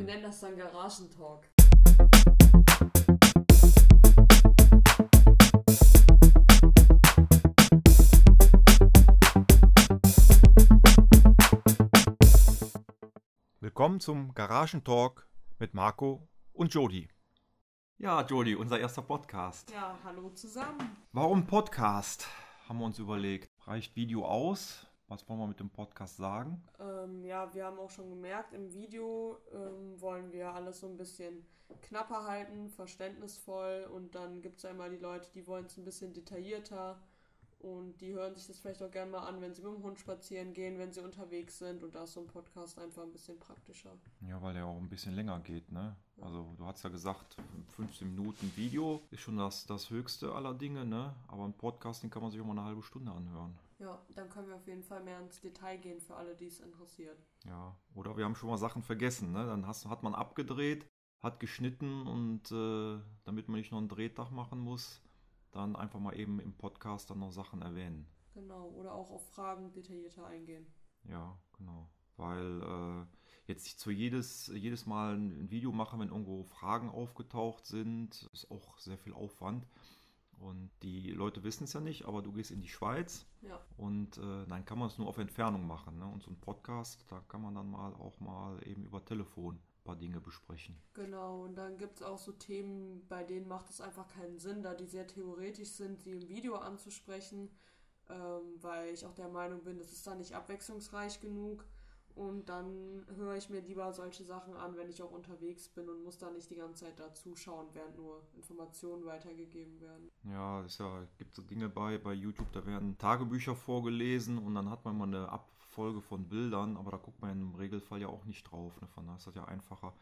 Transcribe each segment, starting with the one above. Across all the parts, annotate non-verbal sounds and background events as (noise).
Wir nennen das dann Garagentalk. Willkommen zum Garagentalk mit Marco und Jody. Ja, Jody, unser erster Podcast. Ja, hallo zusammen. Warum Podcast? Haben wir uns überlegt. Reicht Video aus? Was wollen wir mit dem Podcast sagen? Ähm, ja, wir haben auch schon gemerkt, im Video ähm, wollen wir alles so ein bisschen knapper halten, verständnisvoll und dann gibt es ja immer die Leute, die wollen es ein bisschen detaillierter und die hören sich das vielleicht auch gerne mal an, wenn sie mit dem Hund spazieren gehen, wenn sie unterwegs sind. Und da ist so ein Podcast einfach ein bisschen praktischer. Ja, weil der auch ein bisschen länger geht, ne? Also du hast ja gesagt, 15 Minuten Video ist schon das, das höchste aller Dinge, ne? Aber ein Podcast, den kann man sich auch mal eine halbe Stunde anhören. Ja, dann können wir auf jeden Fall mehr ins Detail gehen für alle, die es interessiert. Ja, oder wir haben schon mal Sachen vergessen, ne? Dann hast, hat man abgedreht, hat geschnitten und äh, damit man nicht noch einen Drehtag machen muss, dann einfach mal eben im Podcast dann noch Sachen erwähnen. Genau, oder auch auf Fragen detaillierter eingehen. Ja, genau. Weil äh, jetzt nicht zu jedes, jedes Mal ein Video machen, wenn irgendwo Fragen aufgetaucht sind, ist auch sehr viel Aufwand. Und die Leute wissen es ja nicht, aber du gehst in die Schweiz Ja, und äh, dann kann man es nur auf Entfernung machen. Ne? Und so ein Podcast, da kann man dann mal auch mal eben über Telefon ein paar Dinge besprechen. genau. Und dann gibt es auch so Themen, bei denen macht es einfach keinen Sinn, da die sehr theoretisch sind, sie im Video anzusprechen, ähm, weil ich auch der Meinung bin, das ist da nicht abwechslungsreich genug. Und dann höre ich mir lieber solche Sachen an, wenn ich auch unterwegs bin und muss da nicht die ganze Zeit da zuschauen, während nur Informationen weitergegeben werden. Ja, es ja, gibt so Dinge bei, bei YouTube, da werden Tagebücher vorgelesen und dann hat man mal eine Abfolge von Bildern, aber da guckt man im Regelfall ja auch nicht drauf. Ne? Von daher ist das ja einfacher,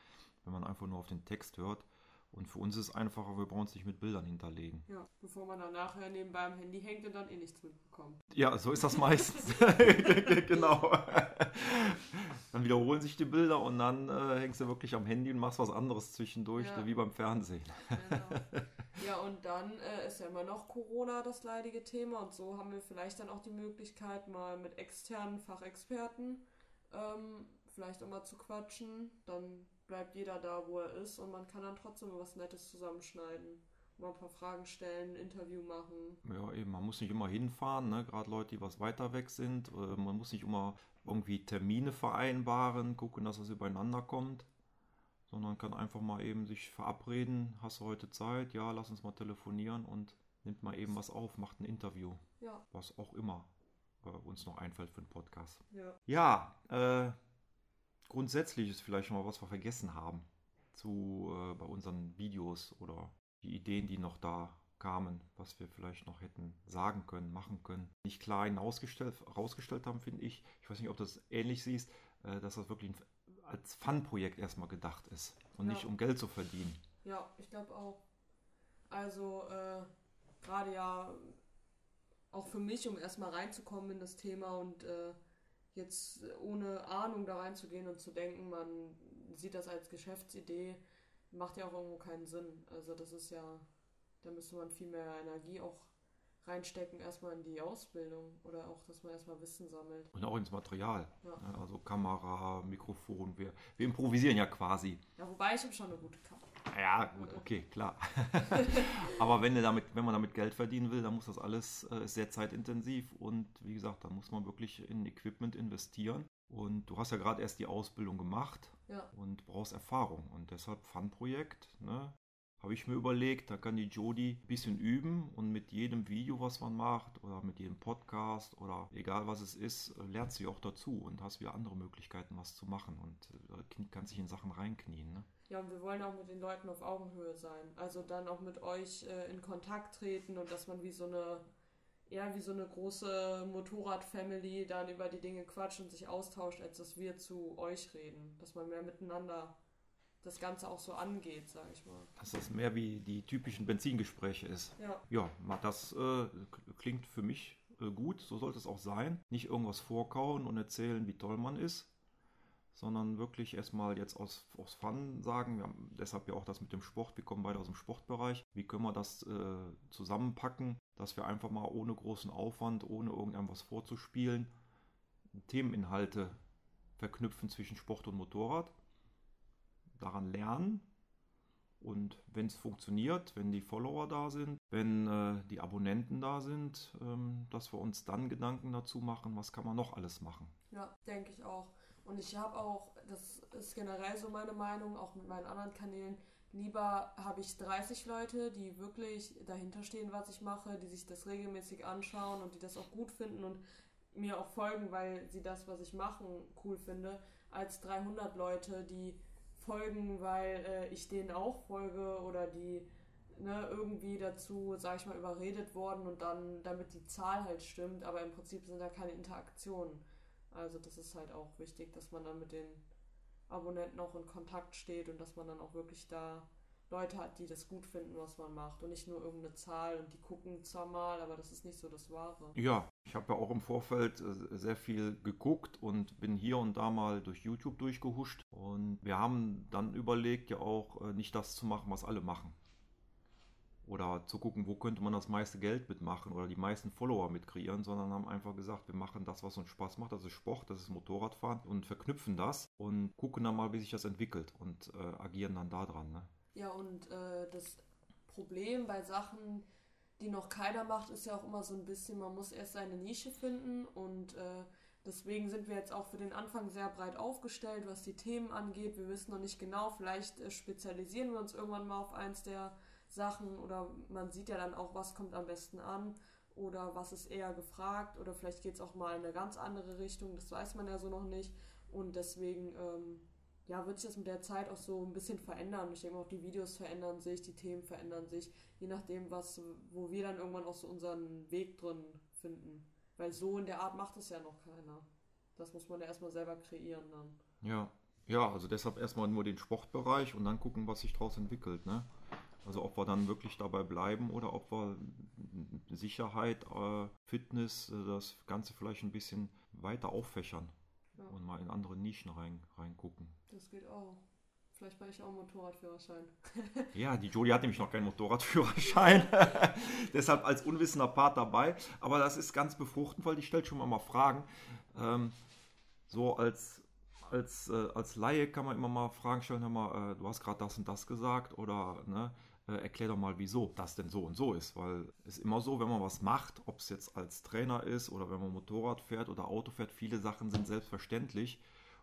wenn man einfach nur auf den Text hört. Und für uns ist es einfacher, wir brauchen es nicht mit Bildern hinterlegen. Ja, bevor man dann nachher nebenbei am Handy hängt und dann eh nichts mitbekommt. Ja, so ist das (laughs) meistens. (laughs) genau. Dann wiederholen sich die Bilder und dann äh, hängst du wirklich am Handy und machst was anderes zwischendurch, Ja. wie beim Fernsehen. Genau. (laughs) ja, und dann äh, ist ja immer noch Corona das leidige Thema und so haben wir vielleicht dann auch die Möglichkeit, mal mit externen Fachexperten ähm, vielleicht auch mal zu quatschen. Dann bleibt jeder da, wo er ist und man kann dann trotzdem was Nettes zusammenschneiden. Mal ein paar Fragen stellen, ein Interview machen. Ja, eben, man muss nicht immer hinfahren, ne? gerade Leute, die was weiter weg sind. Äh, man muss nicht immer irgendwie Termine vereinbaren, gucken, dass das übereinander kommt, sondern kann einfach mal eben sich verabreden. Hast du heute Zeit? Ja, lass uns mal telefonieren und nimmt mal eben was auf, macht ein Interview, Ja, was auch immer äh, uns noch einfällt für einen Podcast. ja. Ja, äh, grundsätzlich ist vielleicht schon mal, was wir vergessen haben zu äh, bei unseren Videos oder die Ideen, die noch da kamen, was wir vielleicht noch hätten sagen können, machen können. Nicht klar hinausgestellt, rausgestellt haben, finde ich. Ich weiß nicht, ob du das ähnlich siehst, äh, dass das wirklich ein, als Fun-Projekt erstmal gedacht ist und Ja. nicht um Geld zu verdienen. Ja, ich glaube auch. Also äh, gerade ja auch für mich, um erstmal reinzukommen in das Thema und äh, jetzt ohne Ahnung da reinzugehen und zu denken, man sieht das als Geschäftsidee, macht ja auch irgendwo keinen Sinn. Also das ist ja, da müsste man viel mehr Energie auch reinstecken, erstmal in die Ausbildung oder auch, dass man erstmal Wissen sammelt. Und auch ins Material. Ja. Also Kamera, Mikrofon. Wir, wir improvisieren ja quasi. Ja, wobei ich habe schon eine gute Kamera. Ja, gut, okay, klar. (laughs) Aber wenn, damit, wenn man damit Geld verdienen will, dann muss das alles äh, sehr zeitintensiv und wie gesagt, da muss man wirklich in Equipment investieren. Und du hast ja gerade erst die Ausbildung gemacht Ja, und brauchst Erfahrung. Und deshalb Fun-Projekt, ne? Habe ich mir überlegt, da kann die Jodi ein bisschen üben und mit jedem Video, was man macht oder mit jedem Podcast oder egal was es ist, lernt sie auch dazu und hast wieder andere Möglichkeiten, was zu machen und äh, kannst sich in Sachen reinknien. Ne? Ja, und wir wollen auch mit den Leuten auf Augenhöhe sein. Also dann auch mit euch äh, in Kontakt treten und dass man wie so eine, eher wie so eine große Motorrad-Family dann über die Dinge quatscht und sich austauscht, als dass wir zu euch reden. Dass man mehr miteinander das Ganze auch so angeht, sag ich mal. Dass das mehr wie die typischen Benzingespräche ist. Ja, Ja, das äh, klingt für mich äh, gut, so sollte es auch sein. Nicht irgendwas vorkauen und erzählen, wie toll man ist, sondern wirklich erstmal jetzt aus, aus Fun sagen, wir haben deshalb ja auch das mit dem Sport, wir kommen beide aus dem Sportbereich, wie können wir das äh, zusammenpacken, dass wir einfach mal ohne großen Aufwand, ohne irgendetwas vorzuspielen, Themeninhalte verknüpfen zwischen Sport und Motorrad. Daran lernen. Und wenn es funktioniert, wenn die Follower da sind, wenn äh, die Abonnenten da sind, ähm, dass wir uns dann Gedanken dazu machen, was kann man noch alles machen. Ja, denke ich auch. Und ich habe auch, das ist generell so meine Meinung, auch mit meinen anderen Kanälen, lieber habe ich 30 Leute, die wirklich dahinter stehen, was ich mache, die sich das regelmäßig anschauen und die das auch gut finden und mir auch folgen, weil sie das, was ich mache, cool finde, als 300 Leute, die folgen, weil äh, ich denen auch folge oder die ne, irgendwie dazu, sag ich mal, überredet worden und dann, damit die Zahl halt stimmt, aber im Prinzip sind da keine Interaktionen. Also das ist halt auch wichtig, dass man dann mit den Abonnenten auch in Kontakt steht und dass man dann auch wirklich da Leute hat, die das gut finden, was man macht und nicht nur irgendeine Zahl und die gucken zwar mal, aber das ist nicht so das Wahre. Ja, ich habe ja auch im Vorfeld äh, sehr viel geguckt und bin hier und da mal durch YouTube durchgehuscht und wir haben dann überlegt, ja auch äh, nicht das zu machen, was alle machen oder zu gucken, wo könnte man das meiste Geld mitmachen oder die meisten Follower mit kreieren, sondern haben einfach gesagt, wir machen das, was uns Spaß macht, das ist Sport, das ist Motorradfahren und verknüpfen das und gucken dann mal, wie sich das entwickelt und äh, agieren dann da dran. Ne? Ja, und äh, das Problem bei Sachen, die noch keiner macht, ist ja auch immer so ein bisschen, man muss erst seine Nische finden und äh, deswegen sind wir jetzt auch für den Anfang sehr breit aufgestellt, was die Themen angeht. Wir wissen noch nicht genau, vielleicht äh, spezialisieren wir uns irgendwann mal auf eins der Sachen oder man sieht ja dann auch, was kommt am besten an oder was ist eher gefragt oder vielleicht geht es auch mal in eine ganz andere Richtung, das weiß man ja so noch nicht und deswegen ähm, ja, wird sich das mit der Zeit auch so ein bisschen verändern. Ich denke auch die Videos verändern sich, die Themen verändern sich, je nachdem, was, wo wir dann irgendwann auch so unseren Weg drin finden. Weil so in der Art macht es ja noch keiner. Das muss man ja erstmal selber kreieren dann. Ja, ja, also deshalb erstmal nur den Sportbereich und dann gucken, was sich daraus entwickelt. Ne? Also ob wir dann wirklich dabei bleiben oder ob wir Sicherheit, äh, Fitness, äh, das Ganze vielleicht ein bisschen weiter auffächern ja. und mal in andere Nischen rein, reingucken. Das geht auch. Vielleicht mache ich auch einen Motorradführerschein. (laughs) ja, die Jolie hat nämlich noch keinen Motorradführerschein. (laughs) Deshalb als unwissender Part dabei. Aber das ist ganz befruchtend, weil die stellt schon mal Fragen. Ähm, so als, als, äh, als Laie kann man immer mal Fragen stellen, hör mal, äh, du hast gerade das und das gesagt oder ne, äh, erklär doch mal, wieso das denn so und so ist. Weil es ist immer so, wenn man was macht, ob es jetzt als Trainer ist oder wenn man Motorrad fährt oder Auto fährt, viele Sachen sind selbstverständlich.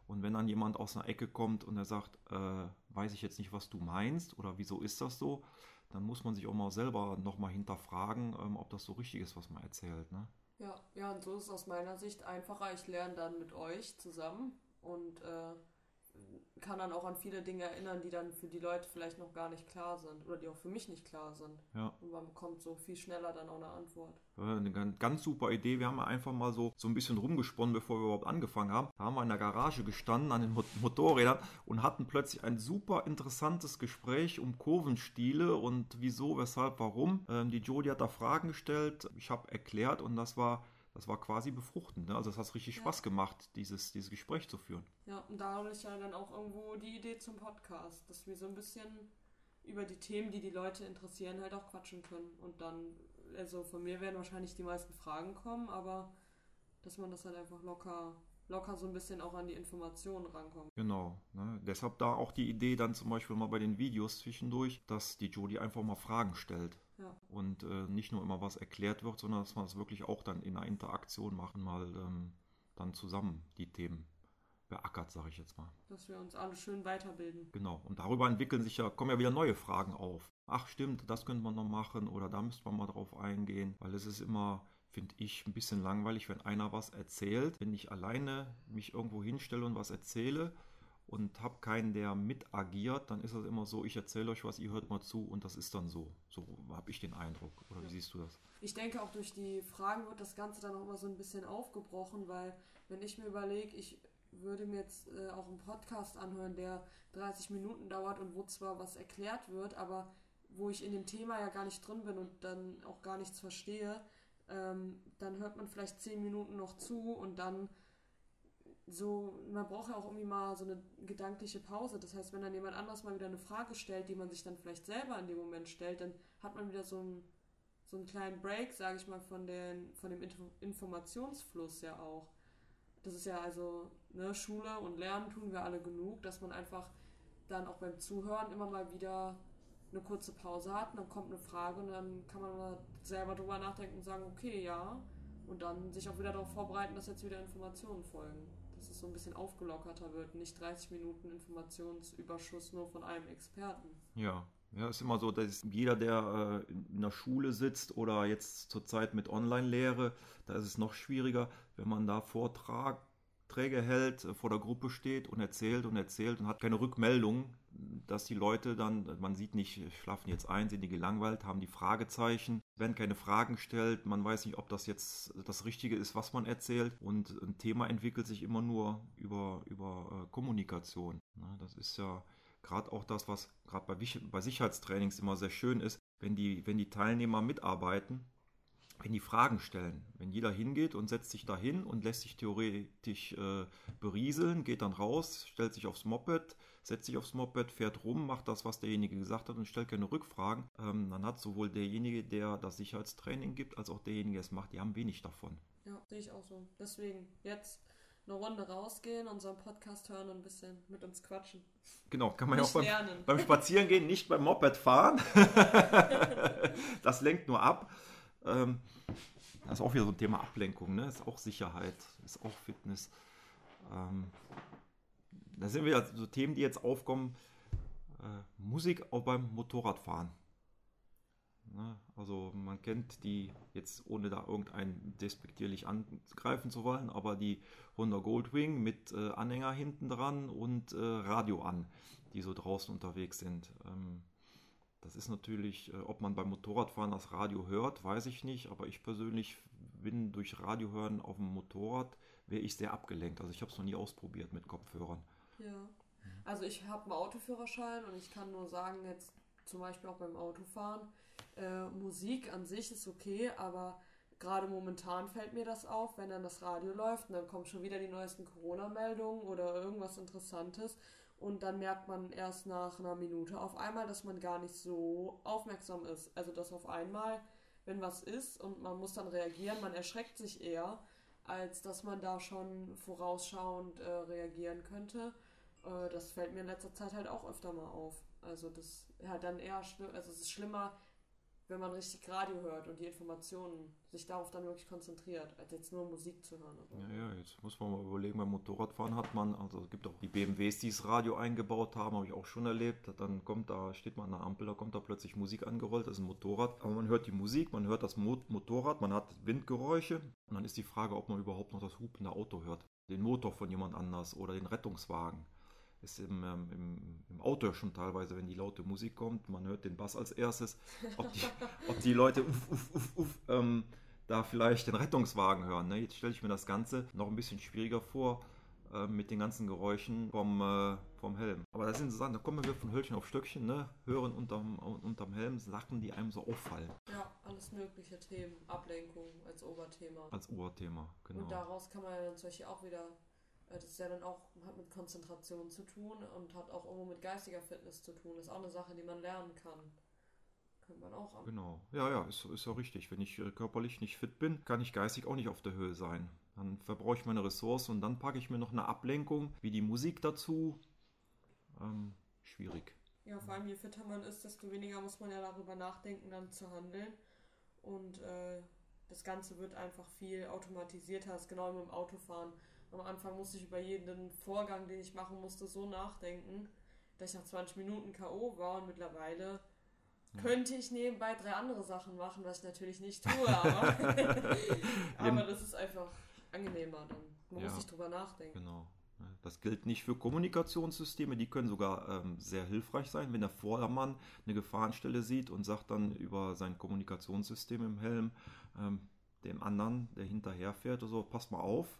Und wenn dann jemand aus einer Ecke kommt und er sagt, äh, weiß ich jetzt nicht, was du meinst oder wieso ist das so, dann muss man sich auch mal selber nochmal hinterfragen, ähm, ob das so richtig ist, was man erzählt. Ne? Ja, ja, und so ist es aus meiner Sicht einfacher. Ich lerne dann mit euch zusammen und äh, kann dann auch an viele Dinge erinnern, die dann für die Leute vielleicht noch gar nicht klar sind oder die auch für mich nicht klar sind. Ja. Und man bekommt so viel schneller dann auch eine Antwort. Eine ganz, super Idee. Wir haben einfach mal so, so ein bisschen rumgesponnen, bevor wir überhaupt angefangen haben. Da haben wir in der Garage gestanden an den Motorrädern und hatten plötzlich ein super interessantes Gespräch um Kurvenstile und wieso, weshalb, warum. Ähm, die Jodie hat da Fragen gestellt. Ich habe erklärt und das war das war quasi befruchtend. Ne? Also es hat richtig ja. Spaß gemacht, dieses, dieses Gespräch zu führen. Ja, und dadurch ja dann auch irgendwo die Idee zum Podcast, dass wir so ein bisschen über die Themen, die die Leute interessieren, halt auch quatschen können. Und dann, also von mir werden wahrscheinlich die meisten Fragen kommen, aber dass man das halt einfach locker, locker so ein bisschen auch an die Informationen rankommt. Genau. Ne? Deshalb da auch die Idee dann zum Beispiel mal bei den Videos zwischendurch, dass die Jodie einfach mal Fragen stellt. Ja. Und äh, nicht nur immer was erklärt wird, sondern dass man es das wirklich auch dann in einer Interaktion machen, mal ähm, dann zusammen die Themen beackert, sage ich jetzt mal. Dass wir uns alle schön weiterbilden. Genau. Und darüber entwickeln sich ja, kommen ja wieder neue Fragen auf. Ach stimmt, das könnte man noch machen oder da müsste man mal drauf eingehen, weil es ist immer, finde ich, ein bisschen langweilig, wenn einer was erzählt, wenn ich alleine mich irgendwo hinstelle und was erzähle und habe keinen, der mit agiert, dann ist das immer so, ich erzähle euch was, ihr hört mal zu und das ist dann so. So habe ich den Eindruck. Oder ja. wie siehst du das? Ich denke auch durch die Fragen wird das Ganze dann auch immer so ein bisschen aufgebrochen, weil wenn ich mir überlege, ich würde mir jetzt äh, auch einen Podcast anhören, der 30 Minuten dauert und wo zwar was erklärt wird, aber wo ich in dem Thema ja gar nicht drin bin und dann auch gar nichts verstehe, ähm, dann hört man vielleicht 10 Minuten noch zu und dann so, man braucht ja auch irgendwie mal so eine gedankliche Pause. Das heißt, wenn dann jemand anders mal wieder eine Frage stellt, die man sich dann vielleicht selber in dem Moment stellt, dann hat man wieder so einen, so einen kleinen Break, sage ich mal, von, den, von dem Informationsfluss ja auch. Das ist ja also, ne, Schule und Lernen tun wir alle genug, dass man einfach dann auch beim Zuhören immer mal wieder eine kurze Pause hat, und dann kommt eine Frage und dann kann man selber drüber nachdenken und sagen, okay, ja, und dann sich auch wieder darauf vorbereiten, dass jetzt wieder Informationen folgen. Dass es so ein bisschen aufgelockerter wird, nicht 30 Minuten Informationsüberschuss nur von einem Experten. Ja, ja, ist immer so, dass jeder, der äh, in der Schule sitzt oder jetzt zurzeit mit Online-Lehre, da ist es noch schwieriger, wenn man da Vorträge hält, äh, vor der Gruppe steht und erzählt und erzählt und hat keine Rückmeldung, dass die Leute dann, man sieht nicht, schlafen jetzt ein, sind die gelangweilt, haben die Fragezeichen, werden keine Fragen gestellt, man weiß nicht, ob das jetzt das Richtige ist, was man erzählt. Und ein Thema entwickelt sich immer nur über, über äh, Kommunikation. Das ist ja gerade auch das, was gerade bei, bei Sicherheitstrainings immer sehr schön ist, wenn die, wenn die Teilnehmer mitarbeiten, wenn die Fragen stellen, wenn jeder hingeht und setzt sich da hin und lässt sich theoretisch äh, berieseln, geht dann raus, stellt sich aufs Moped, setzt sich aufs Moped, fährt rum, macht das, was derjenige gesagt hat und stellt keine Rückfragen, ähm, dann hat sowohl derjenige, der das Sicherheitstraining gibt, als auch derjenige, der es macht, die haben wenig davon. Ja, sehe ich auch so. Deswegen jetzt eine Runde rausgehen, unseren Podcast hören und ein bisschen mit uns quatschen. Genau, kann man nicht ja auch beim, beim (laughs) Spazierengehen, nicht beim Moped fahren. (laughs) das lenkt nur ab. Ähm, das ist auch wieder so ein Thema Ablenkung, ne? Ist auch Sicherheit, ist auch Fitness. Ähm, da sind wieder so Themen, die jetzt aufkommen. Äh, Musik auch beim Motorradfahren. Ne? Also man kennt die jetzt, ohne da irgendeinen despektierlich angreifen zu wollen, aber die Honda Goldwing mit äh, Anhänger hinten dran und äh, Radio an, die so draußen unterwegs sind. Ähm, das ist natürlich, äh, ob man beim Motorradfahren das Radio hört, weiß ich nicht, aber ich persönlich bin durch Radio hören auf dem Motorrad, wäre ich sehr abgelenkt. Also ich habe es noch nie ausprobiert mit Kopfhörern. Ja, also ich habe einen Autoführerschein und ich kann nur sagen, jetzt zum Beispiel auch beim Autofahren, äh, Musik an sich ist okay, aber gerade momentan fällt mir das auf, wenn dann das Radio läuft und dann kommen schon wieder die neuesten Corona-Meldungen oder irgendwas Interessantes und dann merkt man erst nach einer Minute auf einmal, dass man gar nicht so aufmerksam ist. Also dass auf einmal, wenn was ist und man muss dann reagieren, man erschreckt sich eher, als dass man da schon vorausschauend äh, reagieren könnte. Äh, das fällt mir in letzter Zeit halt auch öfter mal auf. Also das halt dann eher schlimm, also es ist schlimmer, wenn man richtig Radio hört und die Informationen sich darauf dann wirklich konzentriert, als jetzt nur Musik zu hören. Ja, ja, jetzt muss man mal überlegen, beim Motorradfahren hat man, also es gibt auch die BMWs, die das Radio eingebaut haben, habe ich auch schon erlebt. Dann kommt da, steht man an der Ampel, da kommt da plötzlich Musik angerollt, das ist ein Motorrad. Aber man hört die Musik, man hört das Motorrad, man hat Windgeräusche und dann ist die Frage, ob man überhaupt noch das hupende Auto hört. Den Motor von jemand anders oder den Rettungswagen ist im, ähm, im, im, Auto schon teilweise, wenn die laute Musik kommt, man hört den Bass als erstes, ob die, (laughs) ob die Leute uff, uff, uff, uff, ähm, da vielleicht den Rettungswagen hören. Ne? Jetzt stelle ich mir das Ganze noch ein bisschen schwieriger vor äh, mit den ganzen Geräuschen vom, äh, vom Helm. Aber das sind so Sachen, da kommen wir von Hölzchen auf Stöckchen, ne? hören unterm, unterm Helm Sachen, die einem so auffallen. Ja, alles mögliche Themen, Ablenkung als Oberthema. Als Oberthema, genau. Und daraus kann man ja dann solche auch wieder das ist ja dann auch, hat mit Konzentration zu tun und hat auch irgendwo mit geistiger Fitness zu tun. Das ist auch eine Sache, die man lernen kann. Könnte man auch an. Genau. Ja, ja, ist, ist ja richtig. Wenn ich äh, körperlich nicht fit bin, kann ich geistig auch nicht auf der Höhe sein. Dann verbrauche ich meine Ressourcen und dann packe ich mir noch eine Ablenkung, wie die Musik dazu. Ähm, schwierig. Ja, vor allem je fitter man ist, desto weniger muss man ja darüber nachdenken, dann zu handeln. Und äh, das Ganze wird einfach viel automatisierter, das ist genau wie im Autofahren am Anfang musste ich über jeden Vorgang, den ich machen musste, so nachdenken, dass ich nach 20 Minuten K.O. war und mittlerweile ja. könnte ich nebenbei drei andere Sachen machen, was ich natürlich nicht tue, aber, (laughs) (laughs) aber das ist einfach angenehmer dann. Man ja, muss nicht drüber nachdenken. Genau. Das gilt nicht für Kommunikationssysteme, die können sogar ähm, sehr hilfreich sein, wenn der Vordermann eine Gefahrenstelle sieht und sagt dann über sein Kommunikationssystem im Helm ähm, dem anderen, der hinterher fährt, so, pass mal auf,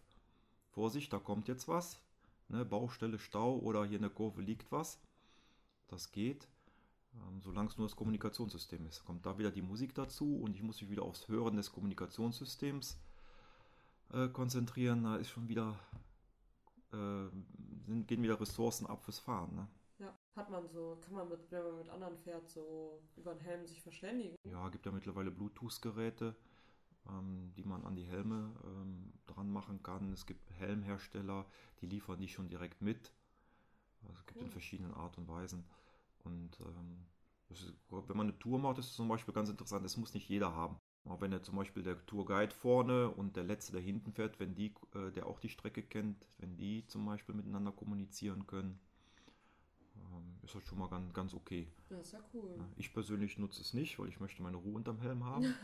Vorsicht, da kommt jetzt was. Ne, Baustelle, Stau oder hier in der Kurve liegt was. Das geht, ähm, solange es nur das Kommunikationssystem ist. Kommt da wieder die Musik dazu und ich muss mich wieder aufs Hören des Kommunikationssystems äh, konzentrieren. Da ist schon wieder, äh, sind, gehen wieder Ressourcen ab fürs Fahren. Ne? Ja, hat man so, kann man mit, wenn man mit anderen fährt, so über den Helm sich verständigen? Ja, gibt ja mittlerweile Bluetooth-Geräte die man an die Helme ähm, dran machen kann. Es gibt Helmhersteller, die liefern die schon direkt mit. Also es gibt in verschiedenen Art und Weisen. Und ähm, ist, wenn man eine Tour macht, ist es zum Beispiel ganz interessant, das muss nicht jeder haben. Aber wenn er zum Beispiel der Tourguide vorne und der Letzte, der hinten fährt, wenn die, äh, der auch die Strecke kennt, wenn die zum Beispiel miteinander kommunizieren können, ähm, ist das schon mal ganz, ganz okay. Das ist ja cool. Ich persönlich nutze es nicht, weil ich möchte meine Ruhe unterm Helm haben.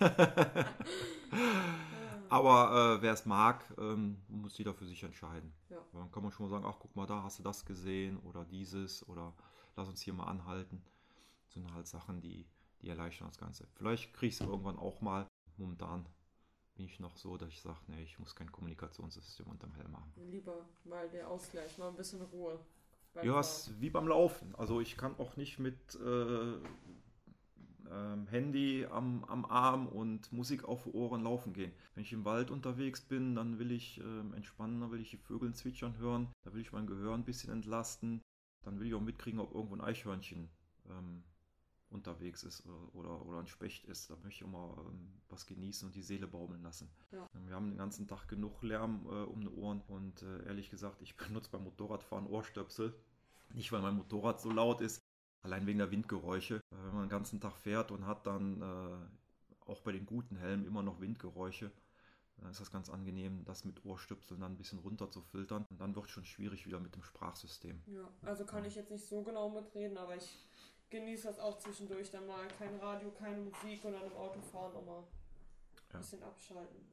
(laughs) (laughs) Aber äh, wer es mag, ähm, muss jeder für sich entscheiden. Ja. Dann kann man schon mal sagen, ach guck mal da, hast du das gesehen oder dieses oder lass uns hier mal anhalten. Das sind halt Sachen, die, die erleichtern das Ganze. Vielleicht kriege ich es irgendwann auch mal. Momentan bin ich noch so, dass ich sage, nee, ich muss kein Kommunikationssystem unterm Helm haben. Lieber mal der Ausgleich, mal ein bisschen Ruhe. Ja, es wie beim Laufen. Also ich kann auch nicht mit äh, ähm, Handy am, am Arm und Musik auf Ohren laufen gehen. Wenn ich im Wald unterwegs bin, dann will ich ähm, entspannen, dann will ich die Vögel zwitschern hören, da will ich mein Gehör ein bisschen entlasten, dann will ich auch mitkriegen, ob irgendwo ein Eichhörnchen ähm, unterwegs ist oder, oder, oder ein Specht ist. Da möchte ich mal ähm, was genießen und die Seele baumeln lassen. Ja. Wir haben den ganzen Tag genug Lärm äh, um die Ohren und äh, ehrlich gesagt, ich (laughs) benutze beim Motorradfahren Ohrstöpsel. Nicht, weil mein Motorrad so laut ist, allein wegen der Windgeräusche. Äh, Wenn man den ganzen Tag fährt und hat dann äh, auch bei den guten Helmen immer noch Windgeräusche, dann ist das ganz angenehm, das mit Ohrstöpseln dann ein bisschen runter zu filtern. Und dann wird es schon schwierig wieder mit dem Sprachsystem. Ja, also kann ich jetzt nicht so genau mitreden, aber ich genieße das auch zwischendurch dann mal. Kein Radio, keine Musik und dann im Autofahren nochmal ein Ja. bisschen abschalten.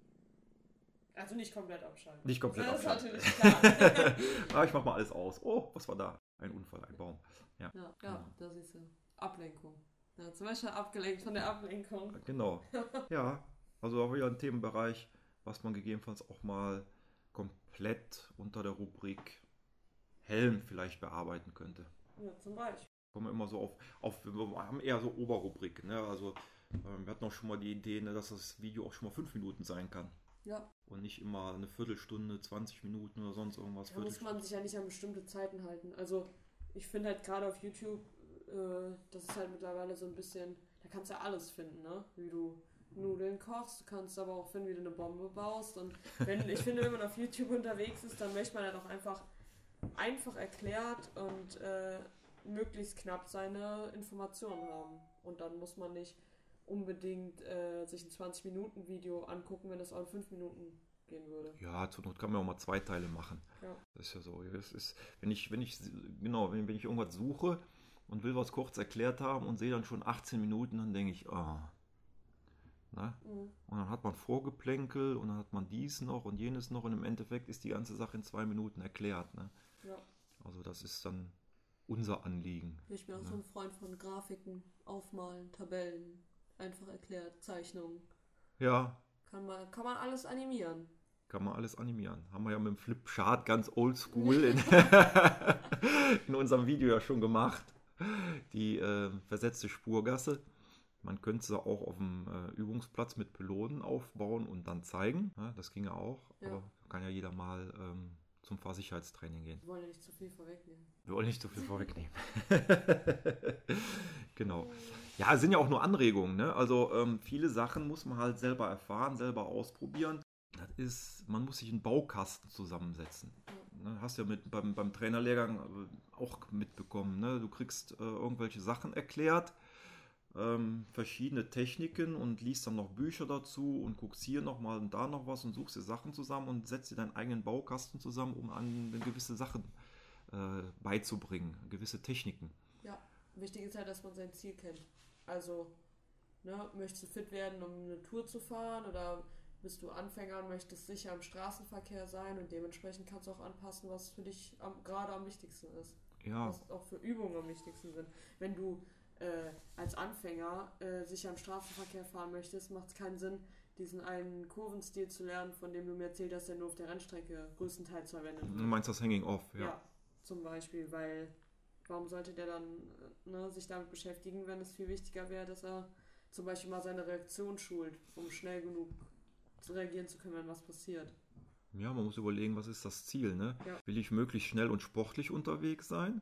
Also nicht komplett abschalten. Nicht komplett das abschalten. ist natürlich klar. (laughs) ah, ich mach mal alles aus. Oh, was war da? Ein Unfall, ein Baum. ja, ja, Genau. da siehst du. Ablenkung. Ja, zum Beispiel abgelenkt von der Ablenkung. Genau. (laughs) Ja, also auch wieder ein Themenbereich, was man gegebenenfalls auch mal komplett unter der Rubrik Helm vielleicht bearbeiten könnte. Ja, zum Beispiel. Kommen wir immer so auf, auf wir haben eher so Oberrubriken. Ne? Also ähm, wir hatten auch schon mal die Idee, ne, dass das Video auch schon mal fünf Minuten sein kann. Ja, Und nicht immer eine Viertelstunde, 20 Minuten oder sonst irgendwas. da muss man sich ja nicht an bestimmte Zeiten halten. Also ich finde halt gerade auf YouTube, äh, das ist halt mittlerweile so ein bisschen, da kannst du ja alles finden, ne? Wie du Nudeln kochst, du kannst aber auch finden, wie du eine Bombe baust. Und wenn, ich finde, wenn man auf YouTube unterwegs ist, dann möchte man halt auch einfach einfach erklärt und äh, möglichst knapp seine Informationen haben. Und dann muss man nicht unbedingt äh, sich ein 20-Minuten-Video angucken, wenn es auch in 5 Minuten gehen würde. Ja, zur Not kann man auch mal zwei Teile machen. Ja. Das ist ja so. Das ist, wenn ich, wenn ich, genau, wenn, wenn ich irgendwas suche und will was kurz erklärt haben und sehe dann schon 18 Minuten, dann denke ich, oh. Ne? Mhm. Und dann hat man Vorgeplänkel und dann hat man dies noch und jenes noch und im Endeffekt ist die ganze Sache in zwei Minuten erklärt. Ne? Ja. Also das ist dann unser Anliegen. Ich bin auch Ja. so ein Freund von Grafiken, Aufmalen, Tabellen, einfach erklärt, Zeichnungen. Ja, Kann man, kann man alles animieren. kann man alles animieren. Haben wir ja mit dem Flipchart ganz oldschool in, (laughs) in unserem Video ja schon gemacht. Die äh, versetzte Spurgasse. Man könnte sie auch auf dem äh, Übungsplatz mit Pylonen aufbauen und dann zeigen. Ja, das ginge auch. Ja. Aber kann ja jeder mal ähm, zum Fahrsicherheitstraining gehen. Wir wollen ja nicht zu viel vorwegnehmen. Wir wollen nicht zu viel vorwegnehmen. (laughs) genau. Ja, es sind ja auch nur Anregungen. Ne? Also ähm, viele Sachen muss man halt selber erfahren, selber ausprobieren. Das ist, man muss sich einen Baukasten zusammensetzen. Ne? Hast ja mit, beim, beim Trainerlehrgang äh, auch mitbekommen. Ne? Du kriegst äh, irgendwelche Sachen erklärt, ähm, verschiedene Techniken und liest dann noch Bücher dazu und guckst hier nochmal und da noch was und suchst dir Sachen zusammen und setzt dir deinen eigenen Baukasten zusammen, um an gewisse Sachen äh, beizubringen, gewisse Techniken. Ja, wichtig ist halt, dass man sein Ziel kennt. Also, ne, möchtest du fit werden, um eine Tour zu fahren oder bist du Anfänger und möchtest sicher im Straßenverkehr sein und dementsprechend kannst du auch anpassen, was für dich am, gerade am wichtigsten ist. Ja, Was auch für Übungen am wichtigsten sind. Wenn du äh, als Anfänger äh, sicher im Straßenverkehr fahren möchtest, macht es keinen Sinn, diesen einen Kurvenstil zu lernen, von dem du mir erzählt hast, der nur auf der Rennstrecke größtenteils verwendet du wird. meinst das Hanging Off, Ja. ja. zum Beispiel, weil warum sollte der dann äh, ne, sich damit beschäftigen, wenn es viel wichtiger wäre, dass er zum Beispiel mal seine Reaktion schult, um schnell genug zu reagieren zu können, wenn was passiert. Ja, man muss überlegen, was ist das Ziel. Ne? Ja. Will ich möglichst schnell und sportlich unterwegs sein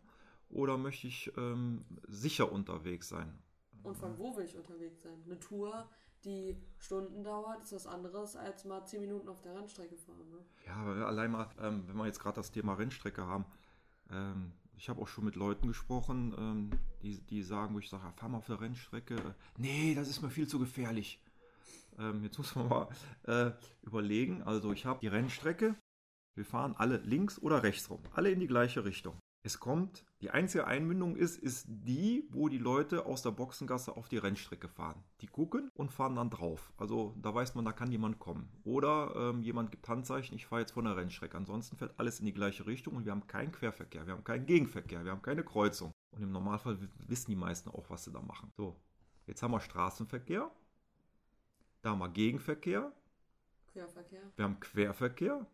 oder möchte ich ähm, sicher unterwegs sein? Und von wo will ich unterwegs sein? Eine Tour, die Stunden dauert, ist was anderes als mal 10 Minuten auf der Rennstrecke fahren. Ne? Ja, allein mal, ähm, wenn wir jetzt gerade das Thema Rennstrecke haben, ähm, Ich habe auch schon mit Leuten gesprochen, ähm, die, die sagen, wo ich sage, fahr mal auf der Rennstrecke. Nee, das ist mir viel zu gefährlich. Ähm, jetzt muss man mal äh, überlegen. Also ich habe die Rennstrecke. Wir fahren alle links oder rechts rum. Alle in die gleiche Richtung. Es kommt, die einzige Einmündung ist, ist die, wo die Leute aus der Boxengasse auf die Rennstrecke fahren. Die gucken und fahren dann drauf. Also da weiß man, da kann jemand kommen. Oder ähm, jemand gibt Handzeichen, ich fahre jetzt von der Rennstrecke. Ansonsten fährt alles in die gleiche Richtung und wir haben keinen Querverkehr, wir haben keinen Gegenverkehr, wir haben keine Kreuzung. Und im Normalfall wissen die meisten auch, was sie da machen. So, jetzt haben wir Straßenverkehr. Da haben wir Gegenverkehr. Querverkehr. Wir haben Querverkehr.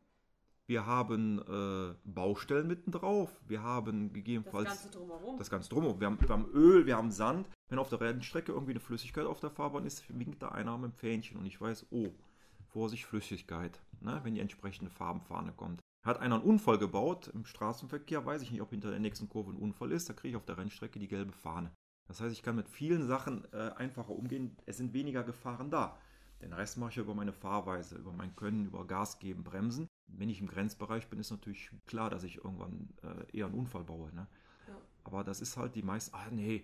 Wir haben äh, Baustellen mittendrauf. Wir haben gegebenenfalls. Das Ganze drumherum. Das Ganze drumherum. Wir haben, wir haben Öl, wir haben Sand. Wenn auf der Rennstrecke irgendwie eine Flüssigkeit auf der Fahrbahn ist, winkt da einer mit dem Fähnchen und ich weiß, oh, Vorsicht, Flüssigkeit, ne, wenn die entsprechende Farbenfahne kommt. Hat einer einen Unfall gebaut im Straßenverkehr, weiß ich nicht, ob hinter der nächsten Kurve ein Unfall ist, da kriege ich auf der Rennstrecke die gelbe Fahne. Das heißt, ich kann mit vielen Sachen äh, einfacher umgehen. Es sind weniger Gefahren da. Den Rest mache ich über meine Fahrweise, über mein Können, über Gas geben, Bremsen. Wenn ich im Grenzbereich bin, ist natürlich klar, dass ich irgendwann äh, eher einen Unfall baue. Ne? Ja. Aber das ist halt die meisten, ah nee,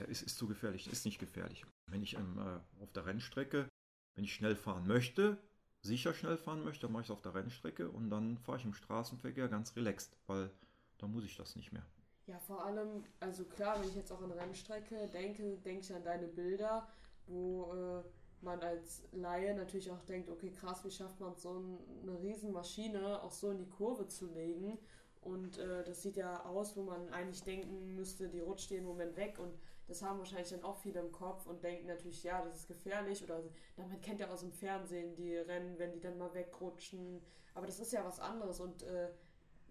äh, ist, zu gefährlich, ist nicht gefährlich. Wenn ich ähm, äh, auf der Rennstrecke, wenn ich schnell fahren möchte, sicher schnell fahren möchte, dann mache ich es auf der Rennstrecke und dann fahre ich im Straßenverkehr ganz relaxed, weil da muss ich das nicht mehr. Ja, vor allem, also klar, wenn ich jetzt auch an Rennstrecke denke, denke ich an deine Bilder, wo äh, man als Laie natürlich auch denkt, okay, krass, wie schafft man so eine Riesenmaschine auch so in die Kurve zu legen? Und äh, das sieht ja aus, wo man eigentlich denken müsste, die rutscht jeden Moment weg. Und das haben wahrscheinlich dann auch viele im Kopf und denken natürlich, ja, das ist gefährlich. Oder na, man kennt ja aus dem Fernsehen die Rennen, wenn die dann mal wegrutschen. Aber das ist ja was anderes. Und äh,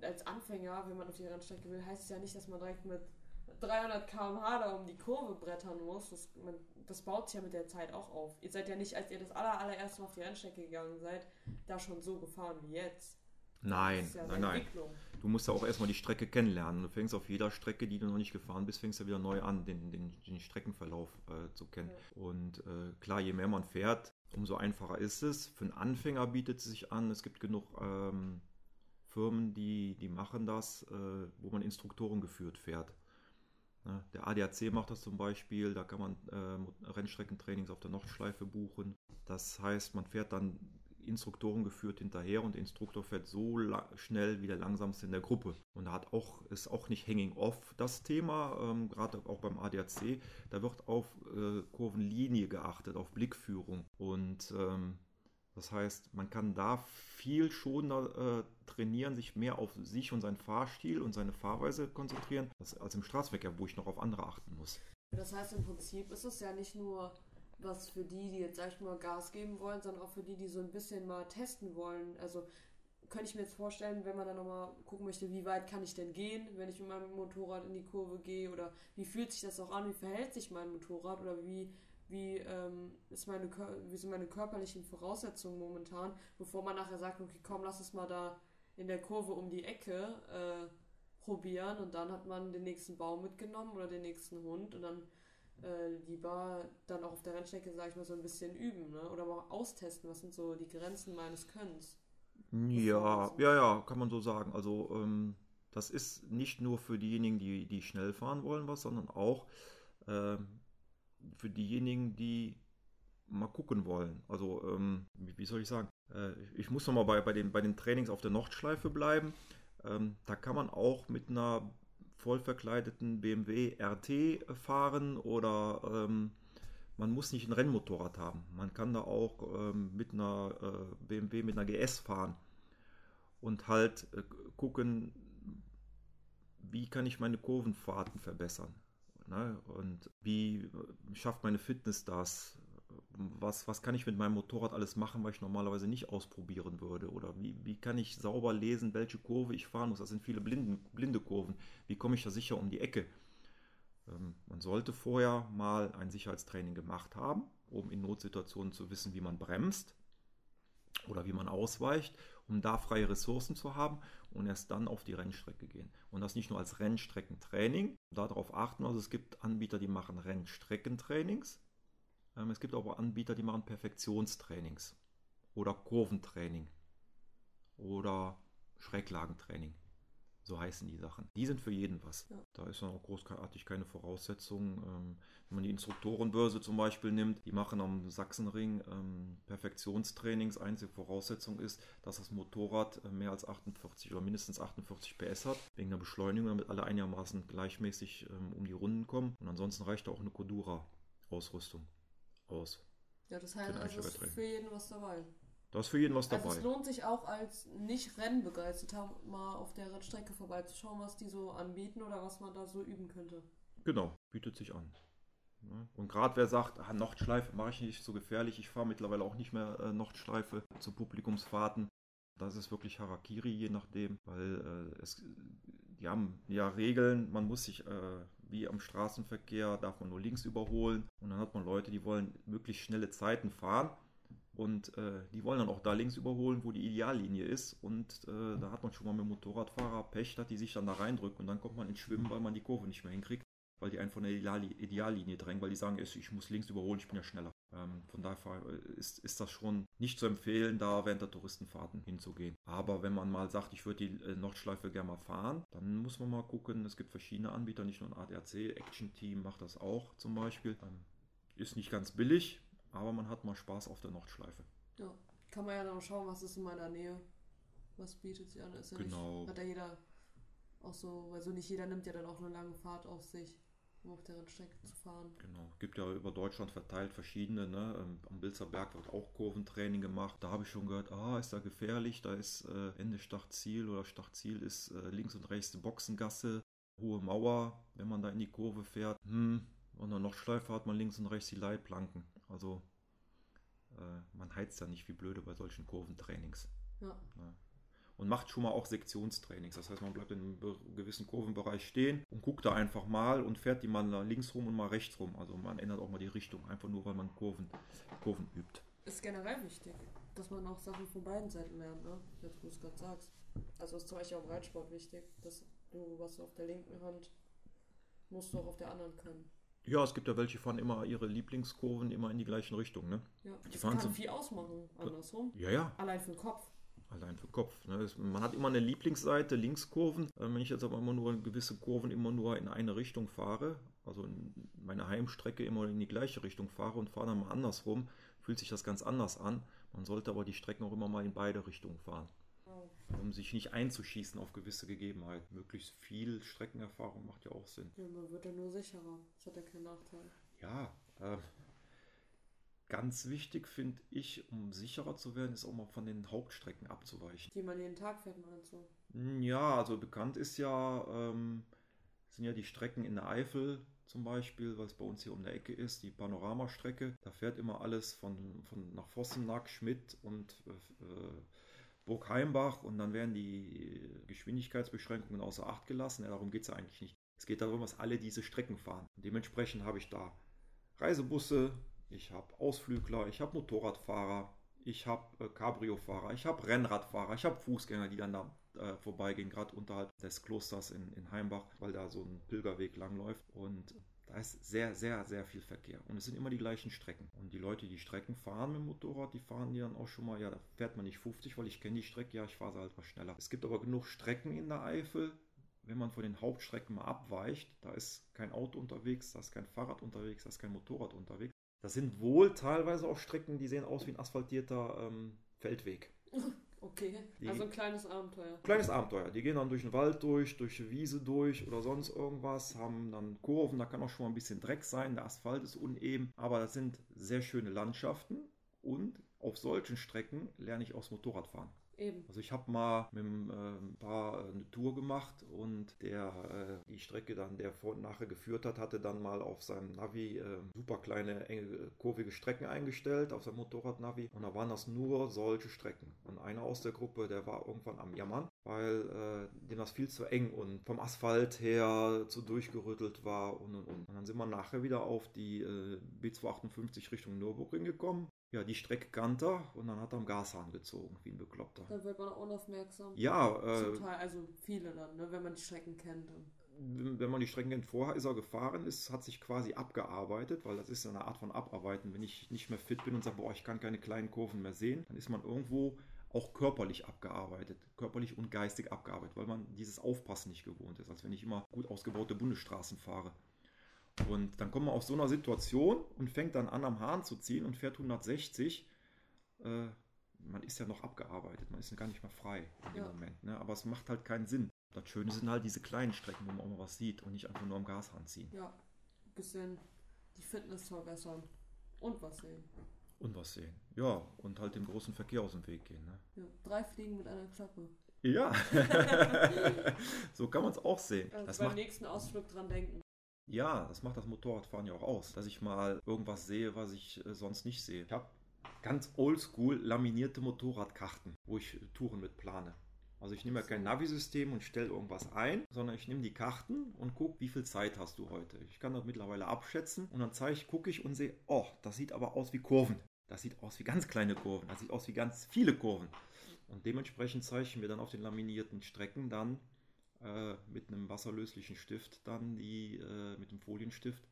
als Anfänger, wenn man auf die Rennstrecke will, heißt es ja nicht, dass man direkt mit 300 km/h da um die Kurve brettern muss. Das, man, das baut sich ja mit der Zeit auch auf. Ihr seid ja nicht, als ihr das aller, allererste Mal auf die Rennstrecke gegangen seid, da schon so gefahren wie jetzt. Nein, ja nein, nein. Du musst ja auch erstmal die Strecke kennenlernen. Du fängst auf jeder Strecke, die du noch nicht gefahren bist, fängst du wieder neu an, den, den, den Streckenverlauf äh, zu kennen. Ja. Und äh, klar, je mehr man fährt, umso einfacher ist es. Für einen Anfänger bietet es sich an. Es gibt genug ähm, Firmen, die, die machen das, äh, wo man Instruktoren geführt fährt. Ne? Der ADAC macht das zum Beispiel, da kann man äh, Rennstreckentrainings auf der Nordschleife buchen. Das heißt, man fährt dann Instruktoren geführt hinterher und der Instruktor fährt so schnell wie der langsamste in der Gruppe. Und da hat auch, ist auch nicht Hanging Off das Thema, ähm, gerade auch beim ADAC. Da wird auf äh, Kurvenlinie geachtet, auf Blickführung. Und ähm, das heißt, man kann da viel schon äh, trainieren, sich mehr auf sich und seinen Fahrstil und seine Fahrweise konzentrieren, als, als im Straßenverkehr, wo ich noch auf andere achten muss. Das heißt, im Prinzip ist es ja nicht nur was für die, die jetzt, sag ich mal, Gas geben wollen, sondern auch für die, die so ein bisschen mal testen wollen. Also könnte ich mir jetzt vorstellen, wenn man dann nochmal gucken möchte, wie weit kann ich denn gehen, wenn ich mit meinem Motorrad in die Kurve gehe oder wie fühlt sich das auch an, wie verhält sich mein Motorrad oder wie wie, ähm, ist meine, wie sind meine körperlichen Voraussetzungen momentan, bevor man nachher sagt, okay, komm, lass es mal da in der Kurve um die Ecke äh, probieren und dann hat man den nächsten Baum mitgenommen oder den nächsten Hund und dann äh, lieber dann auch auf der Rennstrecke, sag ich mal, so ein bisschen üben ne? oder mal austesten, was sind so die Grenzen meines Könnens. Ja, ja, ja, kann man so sagen. Also ähm, das ist nicht nur für diejenigen, die, die schnell fahren wollen, was, sondern auch ähm, für diejenigen, die mal gucken wollen. Also, ähm, wie, soll ich sagen? Äh, ich muss nochmal bei, bei, den, bei den Trainings auf der Nordschleife bleiben. Ähm, da kann man auch mit einer voll verkleideten BMW RT fahren oder ähm, man muss nicht ein Rennmotorrad haben. Man kann da auch ähm, mit einer äh, BMW mit einer GS fahren und halt äh, gucken, wie kann ich meine Kurvenfahrten verbessern. Ne? Und wie schafft meine Fitness das? Was, was kann ich mit meinem Motorrad alles machen, was ich normalerweise nicht ausprobieren würde? Oder wie, wie kann ich sauber lesen, welche Kurve ich fahren muss? Das sind viele blinden, blinde Kurven. Wie komme ich da sicher um die Ecke? Ähm, man sollte vorher mal ein Sicherheitstraining gemacht haben, um in Notsituationen zu wissen, wie man bremst oder wie man ausweicht, um da freie Ressourcen zu haben und erst dann auf die Rennstrecke gehen. Und das nicht nur als Rennstreckentraining, darauf achten, also es gibt Anbieter, die machen Rennstreckentrainings, ähm, es gibt aber Anbieter, die machen Perfektionstrainings oder Kurventraining oder Schräglagentraining. So heißen die Sachen. Die sind für jeden was. Ja. Da ist dann auch großartig keine Voraussetzung. Ähm, wenn man die Instruktorenbörse zum Beispiel nimmt, die machen am Sachsenring ähm, Perfektionstrainings. Einzige Voraussetzung ist, dass das Motorrad äh, mehr als 48 oder mindestens 48 PS hat, wegen der Beschleunigung, damit alle einigermaßen gleichmäßig ähm, um die Runden kommen. Und ansonsten reicht da auch eine Codura-Ausrüstung aus. Ja, das heißt, also ist für jeden was dabei. Da ist für jeden was dabei. Also es lohnt sich auch als nicht Rennbegeisterter mal auf der Rennstrecke vorbeizuschauen, was die so anbieten oder was man da so üben könnte. Genau, bietet sich an. Und gerade wer sagt, ah, Nordschleife mache ich nicht so gefährlich, ich fahre mittlerweile auch nicht mehr äh, Nordschleife zu Publikumsfahrten. Das ist wirklich Harakiri, je nachdem, weil äh, es, die haben ja Regeln, man muss sich, äh, wie am Straßenverkehr, darf man nur links überholen und dann hat man Leute, die wollen möglichst schnelle Zeiten fahren und äh, die wollen dann auch da links überholen, wo die Ideallinie ist und äh, da hat man schon mal mit dem Motorradfahrer Pech, dass die sich dann da reindrücken und dann kommt man ins Schwimmen, weil man die Kurve nicht mehr hinkriegt weil die einen von der Idealli- Ideallinie drängen, weil die sagen, ich muss links überholen, ich bin ja schneller. Ähm, von daher ist, ist das schon nicht zu empfehlen, da während der Touristenfahrten hinzugehen. Aber wenn man mal sagt, ich würde die äh, Nordschleife gerne mal fahren, dann muss man mal gucken. Es gibt verschiedene Anbieter, nicht nur ein ADAC, Action Team macht das auch zum Beispiel. Ähm, ist nicht ganz billig, aber man hat mal Spaß auf der Nordschleife. Ja. Kann man ja dann auch schauen, was ist in meiner Nähe. Was bietet sie an? Ist ja Genau. nicht, hat ja jeder auch so, weil so nicht jeder nimmt ja dann auch eine lange Fahrt auf sich, um auf der Rennstrecke zu fahren. Genau. Gibt ja über Deutschland verteilt verschiedene. Ne? Ähm, Am Bilzer Berg wird auch Kurventraining gemacht. Da habe ich schon gehört, ah, ist da gefährlich. Da ist äh, Ende Startziel oder Startziel ist äh, links und rechts die Boxengasse, hohe Mauer, wenn man da in die Kurve fährt. Hm. Und dann noch Schleife hat man links und rechts die Leitplanken. Also äh, man heizt ja nicht wie blöde bei solchen Kurventrainings. Ja. Und macht schon mal auch Sektionstrainings. Das heißt, man bleibt in einem gewissen Kurvenbereich stehen und guckt da einfach mal und fährt die mal links rum und mal rechts rum. Also man ändert auch mal die Richtung, einfach nur weil man Kurven, Kurven übt. Ist generell wichtig, dass man auch Sachen von beiden Seiten lernt, ne? Jetzt, wo du es gerade sagst. Also ist zum Beispiel auch im Reitsport wichtig, dass du was auf der linken Hand musst du auch auf der anderen können. Ja, es gibt ja welche, die fahren immer ihre Lieblingskurven immer in die gleichen Richtungen. Ne? Ja, Die das fahren kann so- viel ausmachen, andersrum. Ja, ja, Allein für den Kopf. allein für den Kopf. Ne? Man hat immer eine Lieblingsseite, Linkskurven. Äh, Wenn ich jetzt aber immer nur gewisse Kurven immer nur in eine Richtung fahre, also in meine Heimstrecke immer in die gleiche Richtung fahre und fahre dann mal andersrum, fühlt sich das ganz anders an. Man sollte aber die Strecken auch immer mal in beide Richtungen fahren. Um sich nicht einzuschießen auf gewisse Gegebenheiten. Möglichst viel Streckenerfahrung macht ja auch Sinn. Ja, man wird ja nur sicherer. Das hat ja keinen Nachteil. Ja, äh, ganz wichtig finde ich, um sicherer zu werden, ist auch mal von den Hauptstrecken abzuweichen. Die man jeden Tag fährt, meinst du? Ja, also bekannt ist ja, ähm, sind ja die Strecken in der Eifel zum Beispiel, was bei uns hier um der Ecke ist, die Panoramastrecke. Da fährt immer alles von, von nach Vossenack, Schmidt und äh, äh, Burg Heimbach und dann werden die Geschwindigkeitsbeschränkungen außer Acht gelassen. Ja, darum geht es ja eigentlich nicht. Es geht darum, dass alle diese Strecken fahren. Und dementsprechend habe ich da Reisebusse, ich habe Ausflügler, ich habe Motorradfahrer, ich habe äh, Cabrio-Fahrer, ich habe Rennradfahrer, ich habe Fußgänger, die dann da äh, vorbeigehen, gerade unterhalb des Klosters in, in Heimbach, weil da so ein Pilgerweg langläuft. Und da ist sehr, sehr, sehr viel Verkehr. Und es sind immer die gleichen Strecken. Und die Leute, die Strecken fahren mit dem Motorrad, die fahren die dann auch schon mal, ja, da fährt man nicht 50, weil ich kenne die Strecke, ja, ich fahre sie halt was schneller. Es gibt aber genug Strecken in der Eifel, wenn man von den Hauptstrecken mal abweicht, da ist kein Auto unterwegs, da ist kein Fahrrad unterwegs, da ist kein Motorrad unterwegs. Das sind wohl teilweise auch Strecken, die sehen aus wie ein asphaltierter ähm, Feldweg. (laughs) Okay, Die- also ein kleines Abenteuer. Kleines Abenteuer. Die gehen dann durch den Wald durch, durch die Wiese durch oder sonst irgendwas, haben dann Kurven, da kann auch schon mal ein bisschen Dreck sein, der Asphalt ist uneben, aber das sind sehr schöne Landschaften und auf solchen Strecken lerne ich aufs Motorradfahren. Eben. Also ich habe mal mit einem, äh, ein paar äh, eine Tour gemacht und der äh, die Strecke dann, der vor und nachher geführt hat, hatte dann mal auf seinem Navi super kleine, enge, kurvige Strecken eingestellt, auf seinem Motorradnavi. Und da waren das nur solche Strecken. Und einer aus der Gruppe, der war irgendwann am Jammern, weil äh, dem das viel zu eng und vom Asphalt her zu durchgerüttelt war und und und. Und dann sind wir nachher wieder auf die äh, B258 Richtung Nürburgring gekommen. Ja, die Strecke kannte er und dann hat er am Gashahn gezogen, wie ein Bekloppter. Dann wird man auch unaufmerksam. Ja, Zum äh, Teil, also viele dann, ne, wenn man die Strecken kennt. Wenn man die Strecken kennt, vorher ist er gefahren, ist, hat sich quasi abgearbeitet, weil das ist eine Art von Abarbeiten. Wenn ich nicht mehr fit bin und sage, boah, ich kann keine kleinen Kurven mehr sehen, dann ist man irgendwo auch körperlich abgearbeitet, körperlich und geistig abgearbeitet, weil man dieses Aufpassen nicht gewohnt ist, als wenn ich immer gut ausgebaute Bundesstraßen fahre. Und dann kommt man auf so einer Situation und fängt dann an, am Hahn zu ziehen und fährt 160. Äh, man ist ja noch abgearbeitet, man ist gar nicht mehr frei in dem Ja. Moment. Ne? Aber es macht halt keinen Sinn. Das Schöne sind halt diese kleinen Strecken, wo man auch mal was sieht und nicht einfach nur am Gashahn ziehen. Ja, ein bisschen die Fitness verbessern. Und was sehen. Und was sehen. Ja, und halt dem großen Verkehr aus dem Weg gehen. Ne? Ja, drei Fliegen mit einer Klappe. Ja, (laughs) so kann man es auch sehen. Also Das beim macht, nächsten Ausflug dran denken. Ja, das macht das Motorradfahren ja auch aus, dass ich mal irgendwas sehe, was ich äh, sonst nicht sehe. Ich habe ganz oldschool laminierte Motorradkarten, wo ich Touren mit plane. Also ich nehme ja kein Navi-System und stelle irgendwas ein, sondern ich nehme die Karten und gucke, wie viel Zeit hast du heute. Ich kann das mittlerweile abschätzen und dann zeige ich, gucke ich und sehe, oh, das sieht aber aus wie Kurven. Das sieht aus wie ganz kleine Kurven. Das sieht aus wie ganz viele Kurven. Und dementsprechend zeige ich mir dann auf den laminierten Strecken dann äh, mit einem wasserlöslichen Stift dann die, äh, mit dem Folienstift,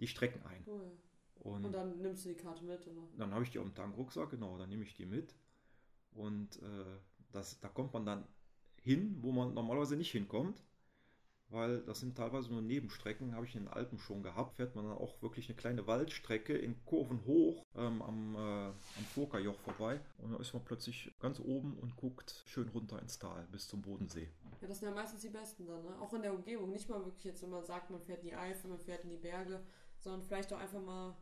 die Strecken ein. Cool. Und, Und dann nimmst du die Karte mit, oder? dann habe ich die auf dem Tankrucksack, genau, dann nehme ich die mit. Und äh, das, da kommt man dann hin, wo man normalerweise nicht hinkommt, weil das sind teilweise nur Nebenstrecken, habe ich in den Alpen schon gehabt. Fährt man dann auch wirklich eine kleine Waldstrecke in Kurven hoch ähm, am, äh, am Furka-Joch vorbei. Und dann ist man plötzlich ganz oben und guckt schön runter ins Tal bis zum Bodensee. Ja, das sind ja meistens die besten dann, ne? Auch in der Umgebung. Nicht mal wirklich jetzt, wenn man sagt, man fährt in die Eifel, man fährt in die Berge, sondern vielleicht auch einfach mal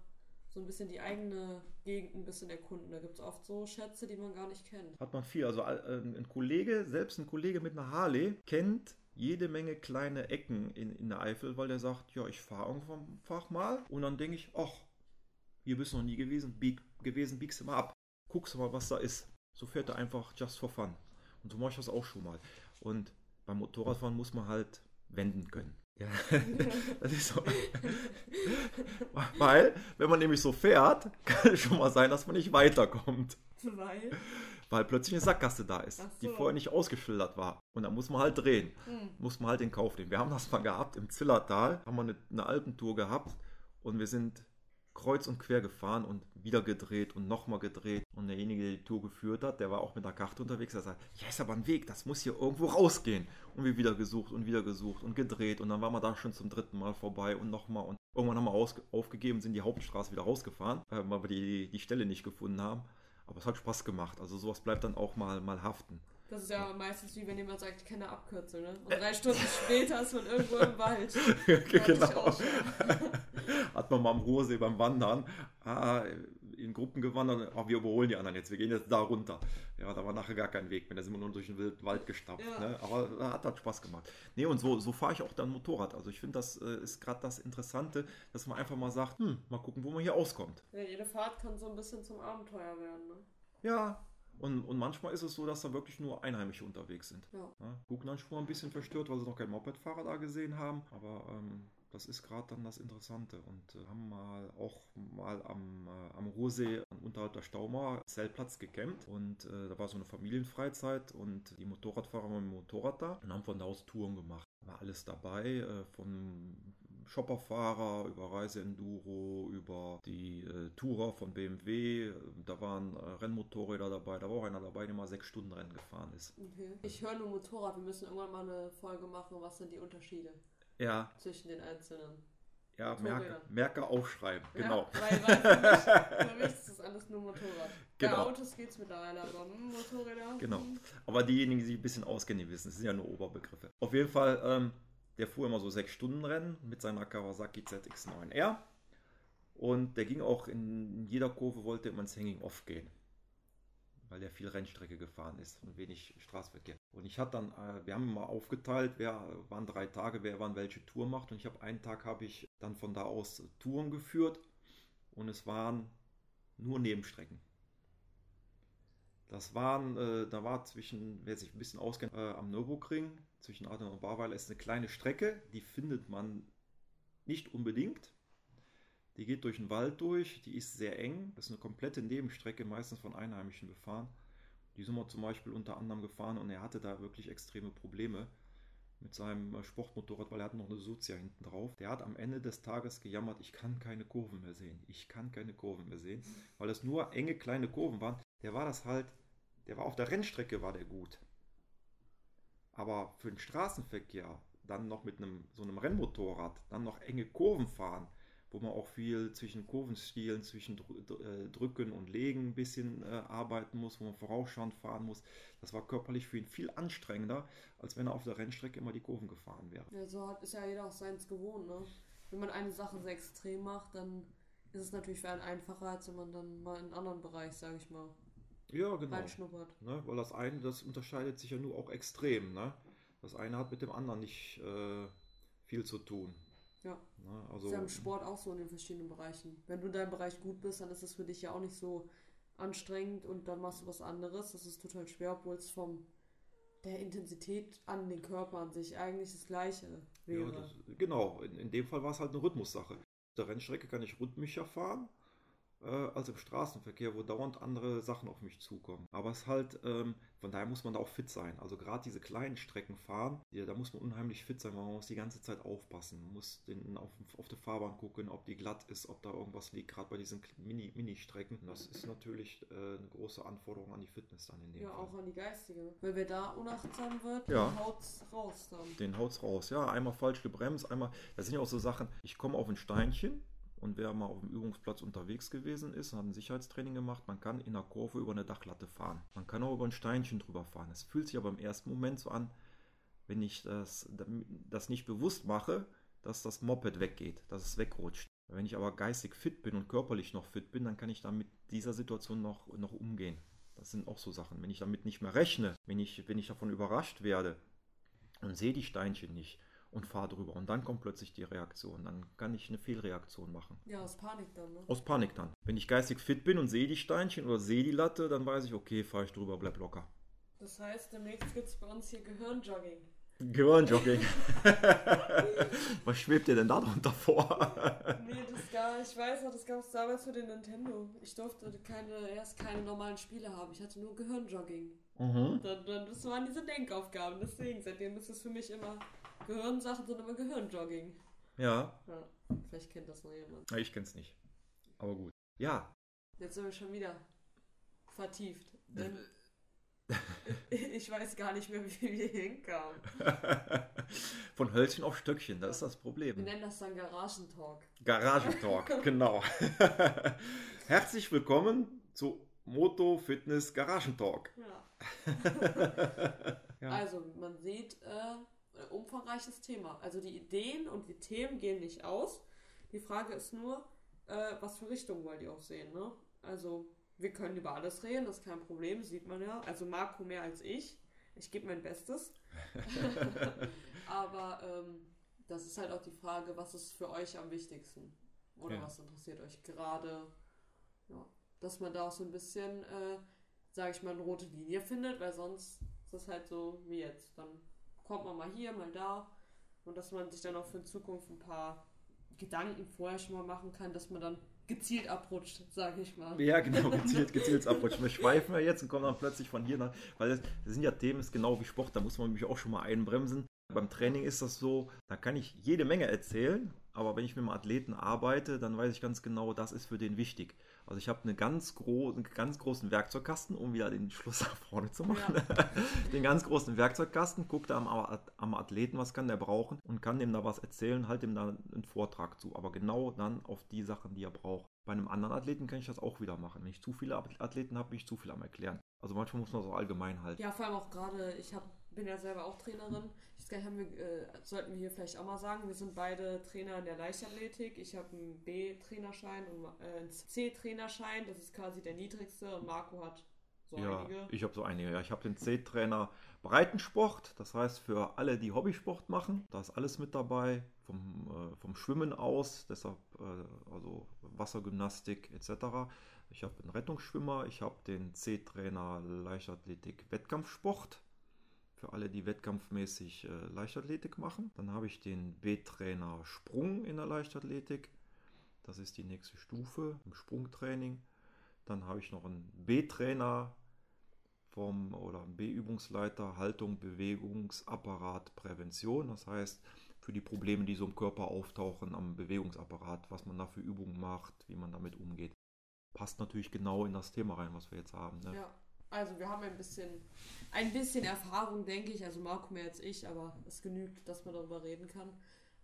so ein bisschen die eigene Gegend ein bisschen erkunden. Da gibt es oft so Schätze, die man gar nicht kennt. Hat man viel. Also äh, ein Kollege, selbst ein Kollege mit einer Harley, kennt jede Menge kleine Ecken in, in der Eifel, weil der sagt, ja, ich fahre irgendwann Fach mal und dann denke ich, ach, hier bist du noch nie gewesen, bieg, gewesen, biegst du mal ab. Guckst du mal, was da ist. So fährt er einfach just for fun. Und so mache ich das auch schon mal. Und beim Motorradfahren muss man halt wenden können. Ja, (laughs) das ist so. (laughs) Weil, wenn man nämlich so fährt, (laughs) kann es schon mal sein, dass man nicht weiterkommt Weil. weil plötzlich eine Sackgasse da ist, Ach die so. vorher nicht ausgeschildert war. Und dann muss man halt drehen, Hm. muss man halt in Kauf nehmen. Wir haben das mal gehabt im Zillertal, haben wir eine, eine Alpentour gehabt und wir sind kreuz und quer gefahren und wieder gedreht und nochmal gedreht. Und derjenige, der die Tour geführt hat, der war auch mit der Karte unterwegs, der sagt, ja, ist aber ein Weg, das muss hier irgendwo rausgehen. Und wir wieder gesucht und wieder gesucht und gedreht und dann waren wir da schon zum dritten Mal vorbei und nochmal und irgendwann haben wir aufgegeben, sind die Hauptstraße wieder rausgefahren, äh, weil wir die, die Stelle nicht gefunden haben. Aber es hat Spaß gemacht. Also sowas bleibt dann auch mal, mal haften. Das ist ja meistens wie wenn jemand sagt, ich kenne eine Abkürzung, ne? Und drei Stunden (laughs) später ist man irgendwo im Wald. (laughs) Genau. (laughs) Hat man mal am Ruhrsee beim Wandern ah, in Gruppen gewandert. Ah, wir überholen die anderen jetzt. Wir gehen jetzt da runter. Ja, da war nachher gar kein Weg mehr. Da sind wir nur durch den Wald gestapft. Ja. Ne? Aber äh, hat halt Spaß gemacht. Nee, und so, so fahre ich auch dann Motorrad. Also ich finde, das äh, ist gerade das Interessante, dass man einfach mal sagt, hm, mal gucken, wo man hier auskommt. Ja, jede Fahrt kann so ein bisschen zum Abenteuer werden, ne? Ja. Und, und manchmal ist es so, dass da wirklich nur Einheimische unterwegs sind. Ja. Ja, gucken dann schon mal ein bisschen verstört, weil sie noch keinen Mopedfahrer da gesehen haben. Aber ähm, das ist gerade dann das Interessante. Und äh, haben mal auch mal am, äh, am Ruhrsee unterhalb der Staumauer Zeltplatz gecampt. Und äh, da war so eine Familienfreizeit und die Motorradfahrer waren mit dem Motorrad da und haben von da aus Touren gemacht. War alles dabei, äh, von Shopperfahrer über Reiseenduro, über die äh, Tourer von BMW. Da waren äh, Rennmotorräder dabei. Da war auch einer dabei, der mal sechs Stunden Rennen gefahren ist. Okay. Ich höre nur Motorrad, wir müssen irgendwann mal eine Folge machen, was sind die Unterschiede Ja, zwischen den einzelnen. Ja, Motorräder. Merker, Merker aufschreiben, genau. Ja, weil, weil für, mich, (laughs) für mich ist das alles nur Motorrad. Bei Genau. Autos geht's mittlerweile, aber Motorräder. Genau. Aber diejenigen, die sich ein bisschen auskennen, die wissen, es sind ja nur Oberbegriffe. Auf jeden Fall, ähm, der fuhr immer so sechs Stunden Rennen mit seiner Kawasaki ZX9R. Und der ging auch in jeder Kurve, wollte immer ins Hanging Off gehen. Weil der viel Rennstrecke gefahren ist und wenig Straßenverkehr. Und ich hatte dann, äh, wir haben mal aufgeteilt, wer waren drei Tage, wer wann welche Tour macht. Und ich habe einen Tag habe ich dann von da aus Touren geführt. Und es waren nur Nebenstrecken. Das waren, äh, da war zwischen, wer sich ein bisschen auskennt, äh, am Nürburgring, zwischen Aden und Barweiler ist eine kleine Strecke, die findet man nicht unbedingt. Die geht durch den Wald durch, die ist sehr eng, das ist eine komplette Nebenstrecke, meistens von Einheimischen befahren. Die sind wir zum Beispiel unter anderem gefahren und er hatte da wirklich extreme Probleme mit seinem Sportmotorrad, weil er hat noch eine Suzia hinten drauf. Der hat am Ende des Tages gejammert, ich kann keine Kurven mehr sehen. Ich kann keine Kurven mehr sehen, weil es nur enge kleine Kurven waren. Der war das halt der war auf der Rennstrecke war der gut. Aber für den Straßenverkehr, dann noch mit einem so einem Rennmotorrad, dann noch enge Kurven fahren, wo man auch viel zwischen Kurvenstilen, zwischen äh, Drücken und Legen ein bisschen äh, arbeiten muss, wo man vorausschauend fahren muss. Das war körperlich für ihn viel anstrengender, als wenn er auf der Rennstrecke immer die Kurven gefahren wäre. Ja, so hat, ist ja jeder auch seins gewohnt, ne? Wenn man eine Sache sehr extrem macht, dann ist es natürlich für einen einfacher, als wenn man dann mal in einen anderen Bereich, sage ich mal, ja, genau. reinschnuppert. Ne? Weil das eine, das unterscheidet sich ja nur auch extrem. Ne? Das eine hat mit dem anderen nicht äh, viel zu tun. Ja. Ne? Also, ist ja im Sport auch so in den verschiedenen Bereichen. Wenn du in deinem Bereich gut bist, dann ist es für dich ja auch nicht so anstrengend und dann machst du was anderes. Das ist total schwer, obwohl es vom der Intensität an den Körper an sich eigentlich das gleiche wäre. Ja, das, genau, in, in dem Fall war es halt eine Rhythmussache. Auf der Rennstrecke kann ich rhythmischer fahren äh, als im Straßenverkehr, wo dauernd andere Sachen auf mich zukommen. Aber es ist halt, ähm, von daher muss man da auch fit sein. Also gerade diese kleinen Strecken fahren, ja, da muss man unheimlich fit sein, weil man muss die ganze Zeit aufpassen. Man muss den, auf, auf der Fahrbahn gucken, ob die glatt ist, ob da irgendwas liegt, gerade bei diesen Mini-Strecken. Mini das ist natürlich äh, eine große Anforderung an die Fitness dann in dem Ja, Fall. auch an die geistige. Weil wer da unachtsam wird, Ja. den haut's raus dann. Den haut's raus. Ja, einmal falsch gebremst, einmal. Das sind ja auch so Sachen. Ich komme auf ein Steinchen und wer mal auf dem Übungsplatz unterwegs gewesen ist und hat ein Sicherheitstraining gemacht, man kann in der Kurve über eine Dachlatte fahren. Man kann auch über ein Steinchen drüber fahren. Es fühlt sich aber im ersten Moment so an, wenn ich das, das nicht bewusst mache, dass das Moped weggeht, dass es wegrutscht. Wenn ich aber geistig fit bin und körperlich noch fit bin, dann kann ich dann mit dieser Situation noch, noch umgehen. Das sind auch so Sachen. Wenn ich damit nicht mehr rechne, wenn ich, wenn ich davon überrascht werde und sehe die Steinchen nicht und fahre drüber und dann kommt plötzlich die Reaktion, dann kann ich eine Fehlreaktion machen. Ja, aus Panik dann, ne? Aus Panik dann. Wenn ich geistig fit bin und sehe die Steinchen oder sehe die Latte, dann weiß ich, okay, fahre ich drüber, bleib locker. Das heißt, demnächst gibt es bei uns hier Gehirnjogging. Gehirnjogging. (laughs) Was schwebt dir denn da drunter vor? Nee, das gar, ich weiß noch, das gab es damals für den Nintendo. Ich durfte keine, erst keine normalen Spiele haben. Ich hatte nur Gehirnjogging. Mhm. Dann, dann, das waren diese Denkaufgaben. Deswegen, seitdem ist es für mich immer Gehirnsachen, sind immer Gehirnjogging. Ja, Ja, vielleicht kennt das noch jemand. Ich kenn's nicht. Aber gut. Ja, Jetzt sind wir schon wieder vertieft. Denn (laughs) ich weiß gar nicht mehr, wie wir hinkamen. (laughs) von Hölzchen auf Stöckchen, das ist das Wir Problem. nennen das dann Garagentalk. Garagentalk, (laughs) genau. Herzlich willkommen zu Moto Fitness Garagentalk. Ja. Ja. Also, man sieht, äh, umfangreiches Thema. Also die Ideen und die Themen gehen nicht aus. Die Frage ist nur, äh, was für Richtung wollt ihr auch sehen, ne? Also, wir können über alles reden, das ist kein Problem, sieht man ja. Also Marco mehr als ich. Ich gebe mein Bestes. (laughs) Aber ähm, das ist halt auch die Frage, was ist für euch am wichtigsten? Oder Ja. was interessiert euch gerade? Ja, dass man da auch so ein bisschen, äh, sage ich mal, eine rote Linie findet, weil sonst ist das halt so wie jetzt. Dann kommt man mal hier, mal da. Und dass man sich dann auch für in Zukunft ein paar Gedanken vorher schon mal machen kann, dass man dann gezielt abrutscht, sage ich mal. Ja, genau, (laughs) gezielt, gezielt abrutschen. Wir schweifen ja jetzt und kommen dann plötzlich von hier nach, weil das, das sind ja Themen, das ist genau wie Sport, da muss man mich auch schon mal einbremsen. Beim Training ist das so, da kann ich jede Menge erzählen, aber wenn ich mit einem Athleten arbeite, dann weiß ich ganz genau, das ist für den wichtig. Also ich habe eine ganz gro einen ganz großen Werkzeugkasten, um wieder den Schluss nach vorne zu machen. (laughs) den ganz großen Werkzeugkasten, guckt da am, am Athleten, was kann der brauchen und kann dem da was erzählen, halt dem da einen Vortrag zu. Aber genau dann auf die Sachen, die er braucht. Bei einem anderen Athleten kann ich das auch wieder machen. Wenn ich zu viele Athleten habe, bin ich zu viel am Erklären. Also manchmal muss man so allgemein halten. Ja, vor allem auch gerade, ich hab, bin ja selber auch Trainerin. Nicht, haben wir, äh, sollten wir hier vielleicht auch mal sagen, wir sind beide Trainer in der Leichtathletik. Ich habe einen B-Trainerschein und äh, einen C-Trainerschein, das ist quasi der niedrigste und Marco hat so ja, einige. ich habe so einige. Ja, ich habe den C-Trainer Breitensport, das heißt für alle, die Hobbysport machen, da ist alles mit dabei, vom, äh, vom Schwimmen aus, deshalb äh, also Wassergymnastik etc. Ich habe einen Rettungsschwimmer, ich habe den C-Trainer Leichtathletik Wettkampfsport, für alle, die wettkampfmäßig äh, Leichtathletik machen. Dann habe ich den B-Trainer Sprung in der Leichtathletik, das ist die nächste Stufe im Sprungtraining. Dann habe ich noch einen B-Trainer vom oder B-Übungsleiter Haltung, Bewegungsapparat, Prävention. Das heißt, für die Probleme, die so im Körper auftauchen am Bewegungsapparat, was man da für Übungen macht, wie man damit umgeht. Passt natürlich genau in das Thema rein, was wir jetzt haben. Ne? Ja. Also wir haben ein bisschen, ein bisschen Erfahrung, denke ich. Also Marco mehr als ich, aber es genügt, dass man darüber reden kann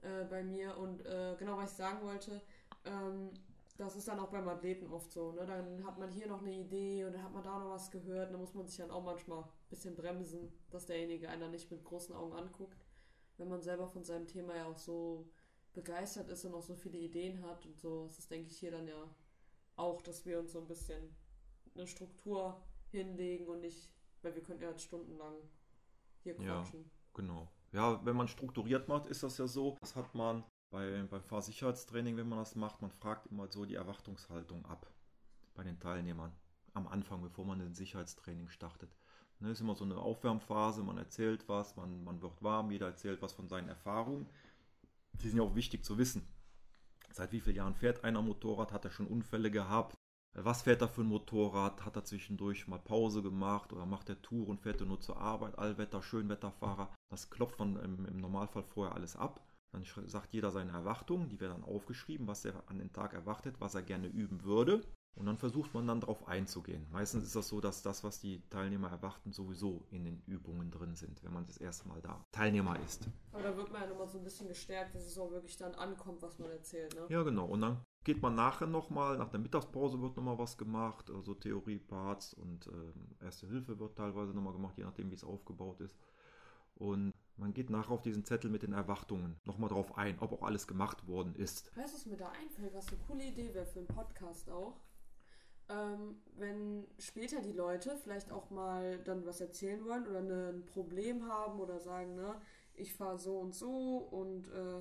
äh, bei mir. Und äh, genau, was ich sagen wollte, ähm, das ist dann auch beim Athleten oft so. Ne? Dann hat man hier noch eine Idee und dann hat man da noch was gehört. dann muss man sich dann auch manchmal ein bisschen bremsen, dass derjenige einer nicht mit großen Augen anguckt. Wenn man selber von seinem Thema ja auch so begeistert ist und auch so viele Ideen hat und so, ist das, denke ich, hier dann ja auch, dass wir uns so ein bisschen eine Struktur hinlegen und nicht, weil wir könnten ja jetzt stundenlang hier quatschen. Ja, genau. Ja, wenn man strukturiert macht, ist das ja so, das hat man bei, beim Fahrsicherheitstraining, wenn man das macht, man fragt immer so die Erwartungshaltung ab bei den Teilnehmern am Anfang, bevor man den Sicherheitstraining startet. Ne, ist immer so eine Aufwärmphase, man erzählt was, man, man wird warm, jeder erzählt was von seinen Erfahrungen. Die sind ja auch wichtig zu wissen. Seit wie vielen Jahren fährt einer Motorrad? Hat er schon Unfälle gehabt? Was fährt er für ein Motorrad? Hat er zwischendurch mal Pause gemacht oder macht er Tour und fährt er nur zur Arbeit? Allwetter, Schönwetterfahrer. Das klopft man im, im Normalfall vorher alles ab. Dann sagt jeder seine Erwartungen, die werden dann aufgeschrieben, was er an den Tag erwartet, was er gerne üben würde. Und dann versucht man dann darauf einzugehen. Meistens ist das so, dass das, was die Teilnehmer erwarten, sowieso in den Übungen drin sind, wenn man das erste Mal da Teilnehmer ist. Aber da wird man ja nochmal so ein bisschen gestärkt, dass es auch wirklich dann ankommt, was man erzählt. Ne? Ja, genau. Und dann geht man nachher nochmal, nach der Mittagspause wird nochmal was gemacht, also Theorie-Parts und äh, Erste Hilfe wird teilweise nochmal gemacht, je nachdem, wie es aufgebaut ist. Und man geht nachher auf diesen Zettel mit den Erwartungen nochmal drauf ein, ob auch alles gemacht worden ist. Weißt du, was mir da einfällt, was eine coole Idee wäre für einen Podcast auch? Ähm, wenn später die Leute vielleicht auch mal dann was erzählen wollen oder ne, ein Problem haben oder sagen, ne, ich fahre so und so und äh,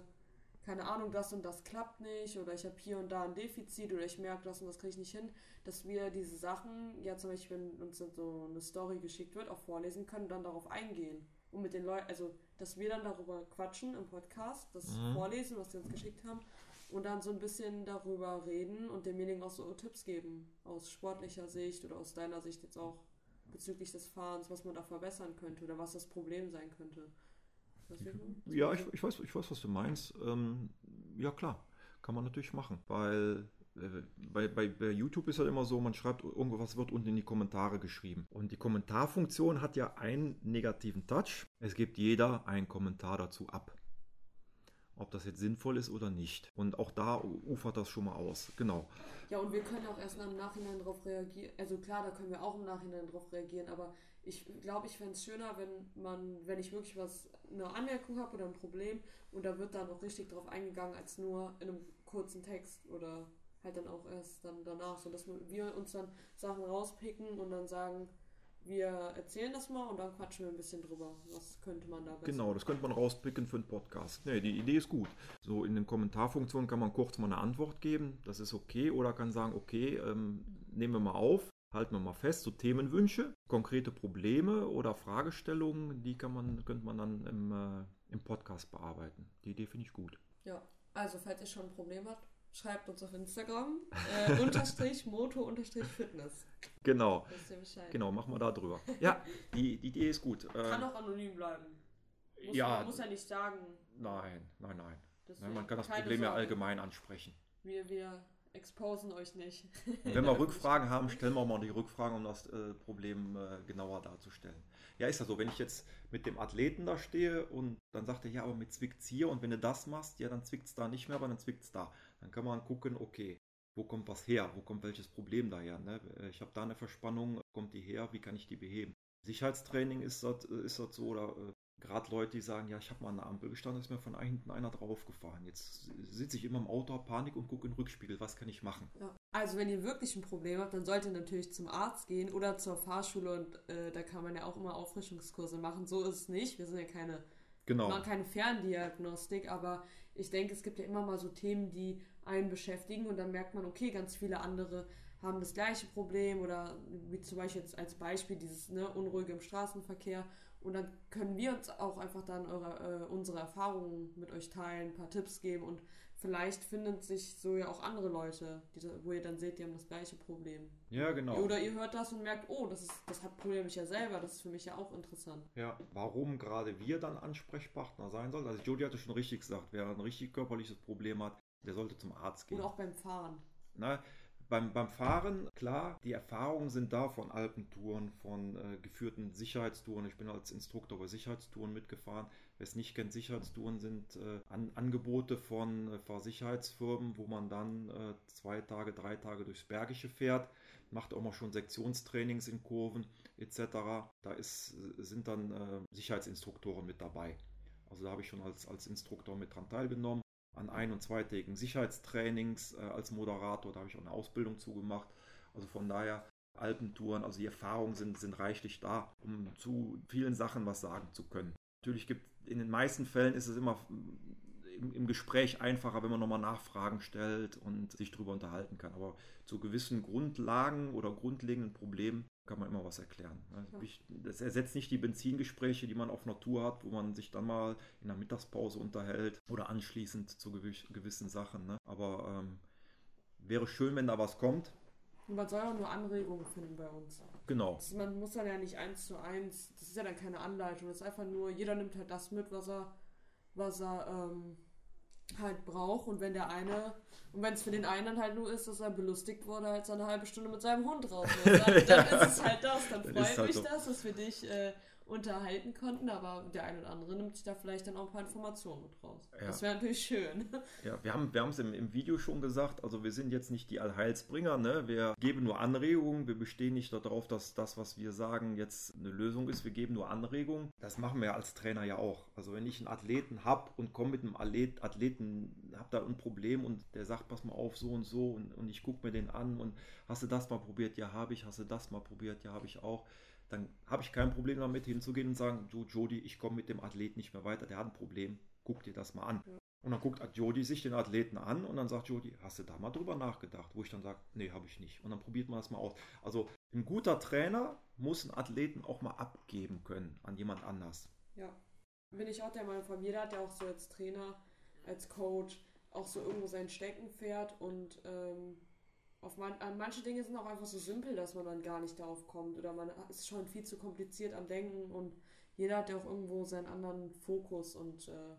keine Ahnung, das und das klappt nicht oder ich habe hier und da ein Defizit oder ich merke, das und das kriege ich nicht hin, dass wir diese Sachen, ja zum Beispiel, wenn uns so eine Story geschickt wird, auch vorlesen können und dann darauf eingehen und mit den Leuten, also dass wir dann darüber quatschen im Podcast, das mhm. vorlesen, was sie uns geschickt haben und dann so ein bisschen darüber reden und demjenigen auch so Tipps geben aus sportlicher Sicht oder aus deiner Sicht jetzt auch bezüglich des Fahrens, was man da verbessern könnte oder was das Problem sein könnte. Ja, ich, ich, weiß, ich weiß, was du meinst. Ähm, ja, klar, kann man natürlich machen, weil äh, bei, bei, bei, YouTube ist ja immer so, man schreibt irgendwas wird unten in die Kommentare geschrieben. Und die Kommentarfunktion hat ja einen negativen Touch. Es gibt jeder einen Kommentar dazu ab. Ob das jetzt sinnvoll ist oder nicht. Und auch da ufert das schon mal aus. Genau. Ja, und wir können auch erst im Nachhinein darauf reagieren. Also klar, da können wir auch im Nachhinein darauf reagieren, aber ich glaube, ich fände es schöner, wenn man, wenn ich wirklich was, eine Anmerkung habe oder ein Problem und da wird dann auch richtig drauf eingegangen, als nur in einem kurzen Text oder halt dann auch erst dann danach, so dass wir uns dann Sachen rauspicken und dann sagen, wir erzählen das mal und dann quatschen wir ein bisschen drüber. Was könnte man da besser Genau, das könnte man rauspicken für einen Podcast. Nee, die Idee ist gut. So in den Kommentarfunktionen kann man kurz mal eine Antwort geben, das ist okay, oder kann sagen, okay, ähm, nehmen wir mal auf, halten wir mal fest, so Themenwünsche, konkrete Probleme oder Fragestellungen, die kann man, könnte man dann im, äh, im Podcast bearbeiten. Die Idee finde ich gut. Ja, also falls ihr schon ein Problem habt, schreibt uns auf Instagram äh, unterstrich (laughs) Moto unterstrich Fitness. Genau. Genau, machen wir da drüber. Ja, die, die Idee ist gut. Kann auch anonym bleiben. Muss, ja. Man muss ja nicht sagen. Nein, nein, nein. nein man kann das Problem ja allgemein ansprechen. Wir, wir exposen euch nicht. Und wenn wir (laughs) Rückfragen haben, stellen wir mal die Rückfragen, um das äh, Problem äh, genauer darzustellen. Ja, ist ja so, wenn ich jetzt mit dem Athleten da stehe und dann sagt er, ja, aber mit zwickt hier und wenn du das machst, ja, dann zwickt es da nicht mehr, aber dann zwickt es da. Dann kann man gucken, okay, wo kommt was her? Wo kommt welches Problem daher? Ne? Äh, ich habe da eine Verspannung, kommt die her? Wie kann ich die beheben? Sicherheitstraining ist das, äh, ist das so, oder äh, gerade Leute, die sagen, ja, ich habe mal an der Ampel gestanden, ist mir von hinten einer draufgefahren. Jetzt sitze ich immer im Auto, habe Panik und gucke in den Rückspiegel, was kann ich machen? Ja. Also wenn ihr wirklich ein Problem habt, dann solltet ihr natürlich zum Arzt gehen oder zur Fahrschule und äh, da kann man ja auch immer Auffrischungskurse machen. So ist es nicht. Wir sind ja keine, genau. machen keine Ferndiagnostik, aber ich denke, es gibt ja immer mal so Themen, die einen beschäftigen und dann merkt man, okay, ganz viele andere haben das gleiche Problem oder wie zum Beispiel jetzt als Beispiel dieses ne, Unruhige im Straßenverkehr und dann können wir uns auch einfach dann eure, äh, unsere Erfahrungen mit euch teilen, ein paar Tipps geben und vielleicht finden sich so ja auch andere Leute, die, wo ihr dann seht, die haben das gleiche Problem. Ja, genau. Oder ihr hört das und merkt, oh, das, ist, das hat Problem ich ja selber, das ist für mich ja auch interessant. Ja, warum gerade wir dann Ansprechpartner sein sollen? Also Jodie hatte schon richtig gesagt, wer ein richtig körperliches Problem hat, der sollte zum Arzt gehen. Oder auch beim Fahren. Na, beim, beim Fahren, klar, die Erfahrungen sind da von Alpentouren, von äh, geführten Sicherheitstouren. Ich bin als Instruktor bei Sicherheitstouren mitgefahren. Wer es nicht kennt, Sicherheitstouren sind äh, An Angebote von äh, Fahrsicherheitsfirmen, wo man dann äh, zwei Tage, drei Tage durchs Bergische fährt, macht auch mal schon Sektionstrainings in Kurven etc. Da ist, sind dann äh, Sicherheitsinstruktoren mit dabei. Also da habe ich schon als, als Instruktor mit dran teilgenommen an ein- und zweitägigen Sicherheitstrainings äh, als Moderator. Da habe ich auch eine Ausbildung zugemacht. Also von daher Alpentouren, also die Erfahrungen sind, sind reichlich da, um zu vielen Sachen was sagen zu können. Natürlich gibt in den meisten Fällen ist es immer im, im Gespräch einfacher, wenn man nochmal Nachfragen stellt und sich darüber unterhalten kann. Aber zu gewissen Grundlagen oder grundlegenden Problemen kann man immer was erklären. Das ersetzt nicht die Benzingespräche, die man auf Natur hat, wo man sich dann mal in der Mittagspause unterhält oder anschließend zu gewissen Sachen. Ne? Aber ähm, wäre schön, wenn da was kommt. Man soll auch nur Anregungen finden bei uns. Genau. Das, man muss dann ja nicht eins zu eins, das ist ja dann keine Anleitung, das ist einfach nur, jeder nimmt halt das mit, was er, was er ähm, halt braucht. Und wenn der eine, und wenn es für den einen dann halt nur ist, dass er belustigt wurde, halt so eine halbe Stunde mit seinem Hund raus ist, dann, dann (laughs) ist es halt das. Dann, dann freut halt mich so. das, dass wir dich äh, unterhalten konnten, aber der eine oder andere nimmt sich da vielleicht dann auch ein paar Informationen mit raus. Ja. Das wäre natürlich schön. (laughs) Ja, wir haben wir es im, im Video schon gesagt, also wir sind jetzt nicht die Allheilsbringer, ne? wir geben nur Anregungen, wir bestehen nicht darauf, dass das, was wir sagen, jetzt eine Lösung ist, wir geben nur Anregungen. Das machen wir als Trainer ja auch. Also wenn ich einen Athleten habe und komme mit einem Athlet, Athleten, habe da ein Problem und der sagt, pass mal auf, so und so und, und ich gucke mir den an und hast du das mal probiert? Ja, habe ich. Hast du das mal probiert? Ja, habe ich auch dann habe ich kein Problem damit hinzugehen und sagen, du Jody, ich komme mit dem Athlet nicht mehr weiter, der hat ein Problem, guck dir das mal an. Ja. Und dann guckt Jody sich den Athleten an und dann sagt Jody, hast du da mal drüber nachgedacht? Wo ich dann sage, nee, habe ich nicht. Und dann probiert man das mal aus. Also ein guter Trainer muss einen Athleten auch mal abgeben können an jemand anders. Ja, bin ich auch der Meinung von jeder hat ja auch so als Trainer, als Coach auch so irgendwo sein Steckenpferd und ähm, auf man, an manche Dinge sind auch einfach so simpel, dass man dann gar nicht darauf kommt oder man ist schon viel zu kompliziert am Denken und jeder hat ja auch irgendwo seinen anderen Fokus und äh,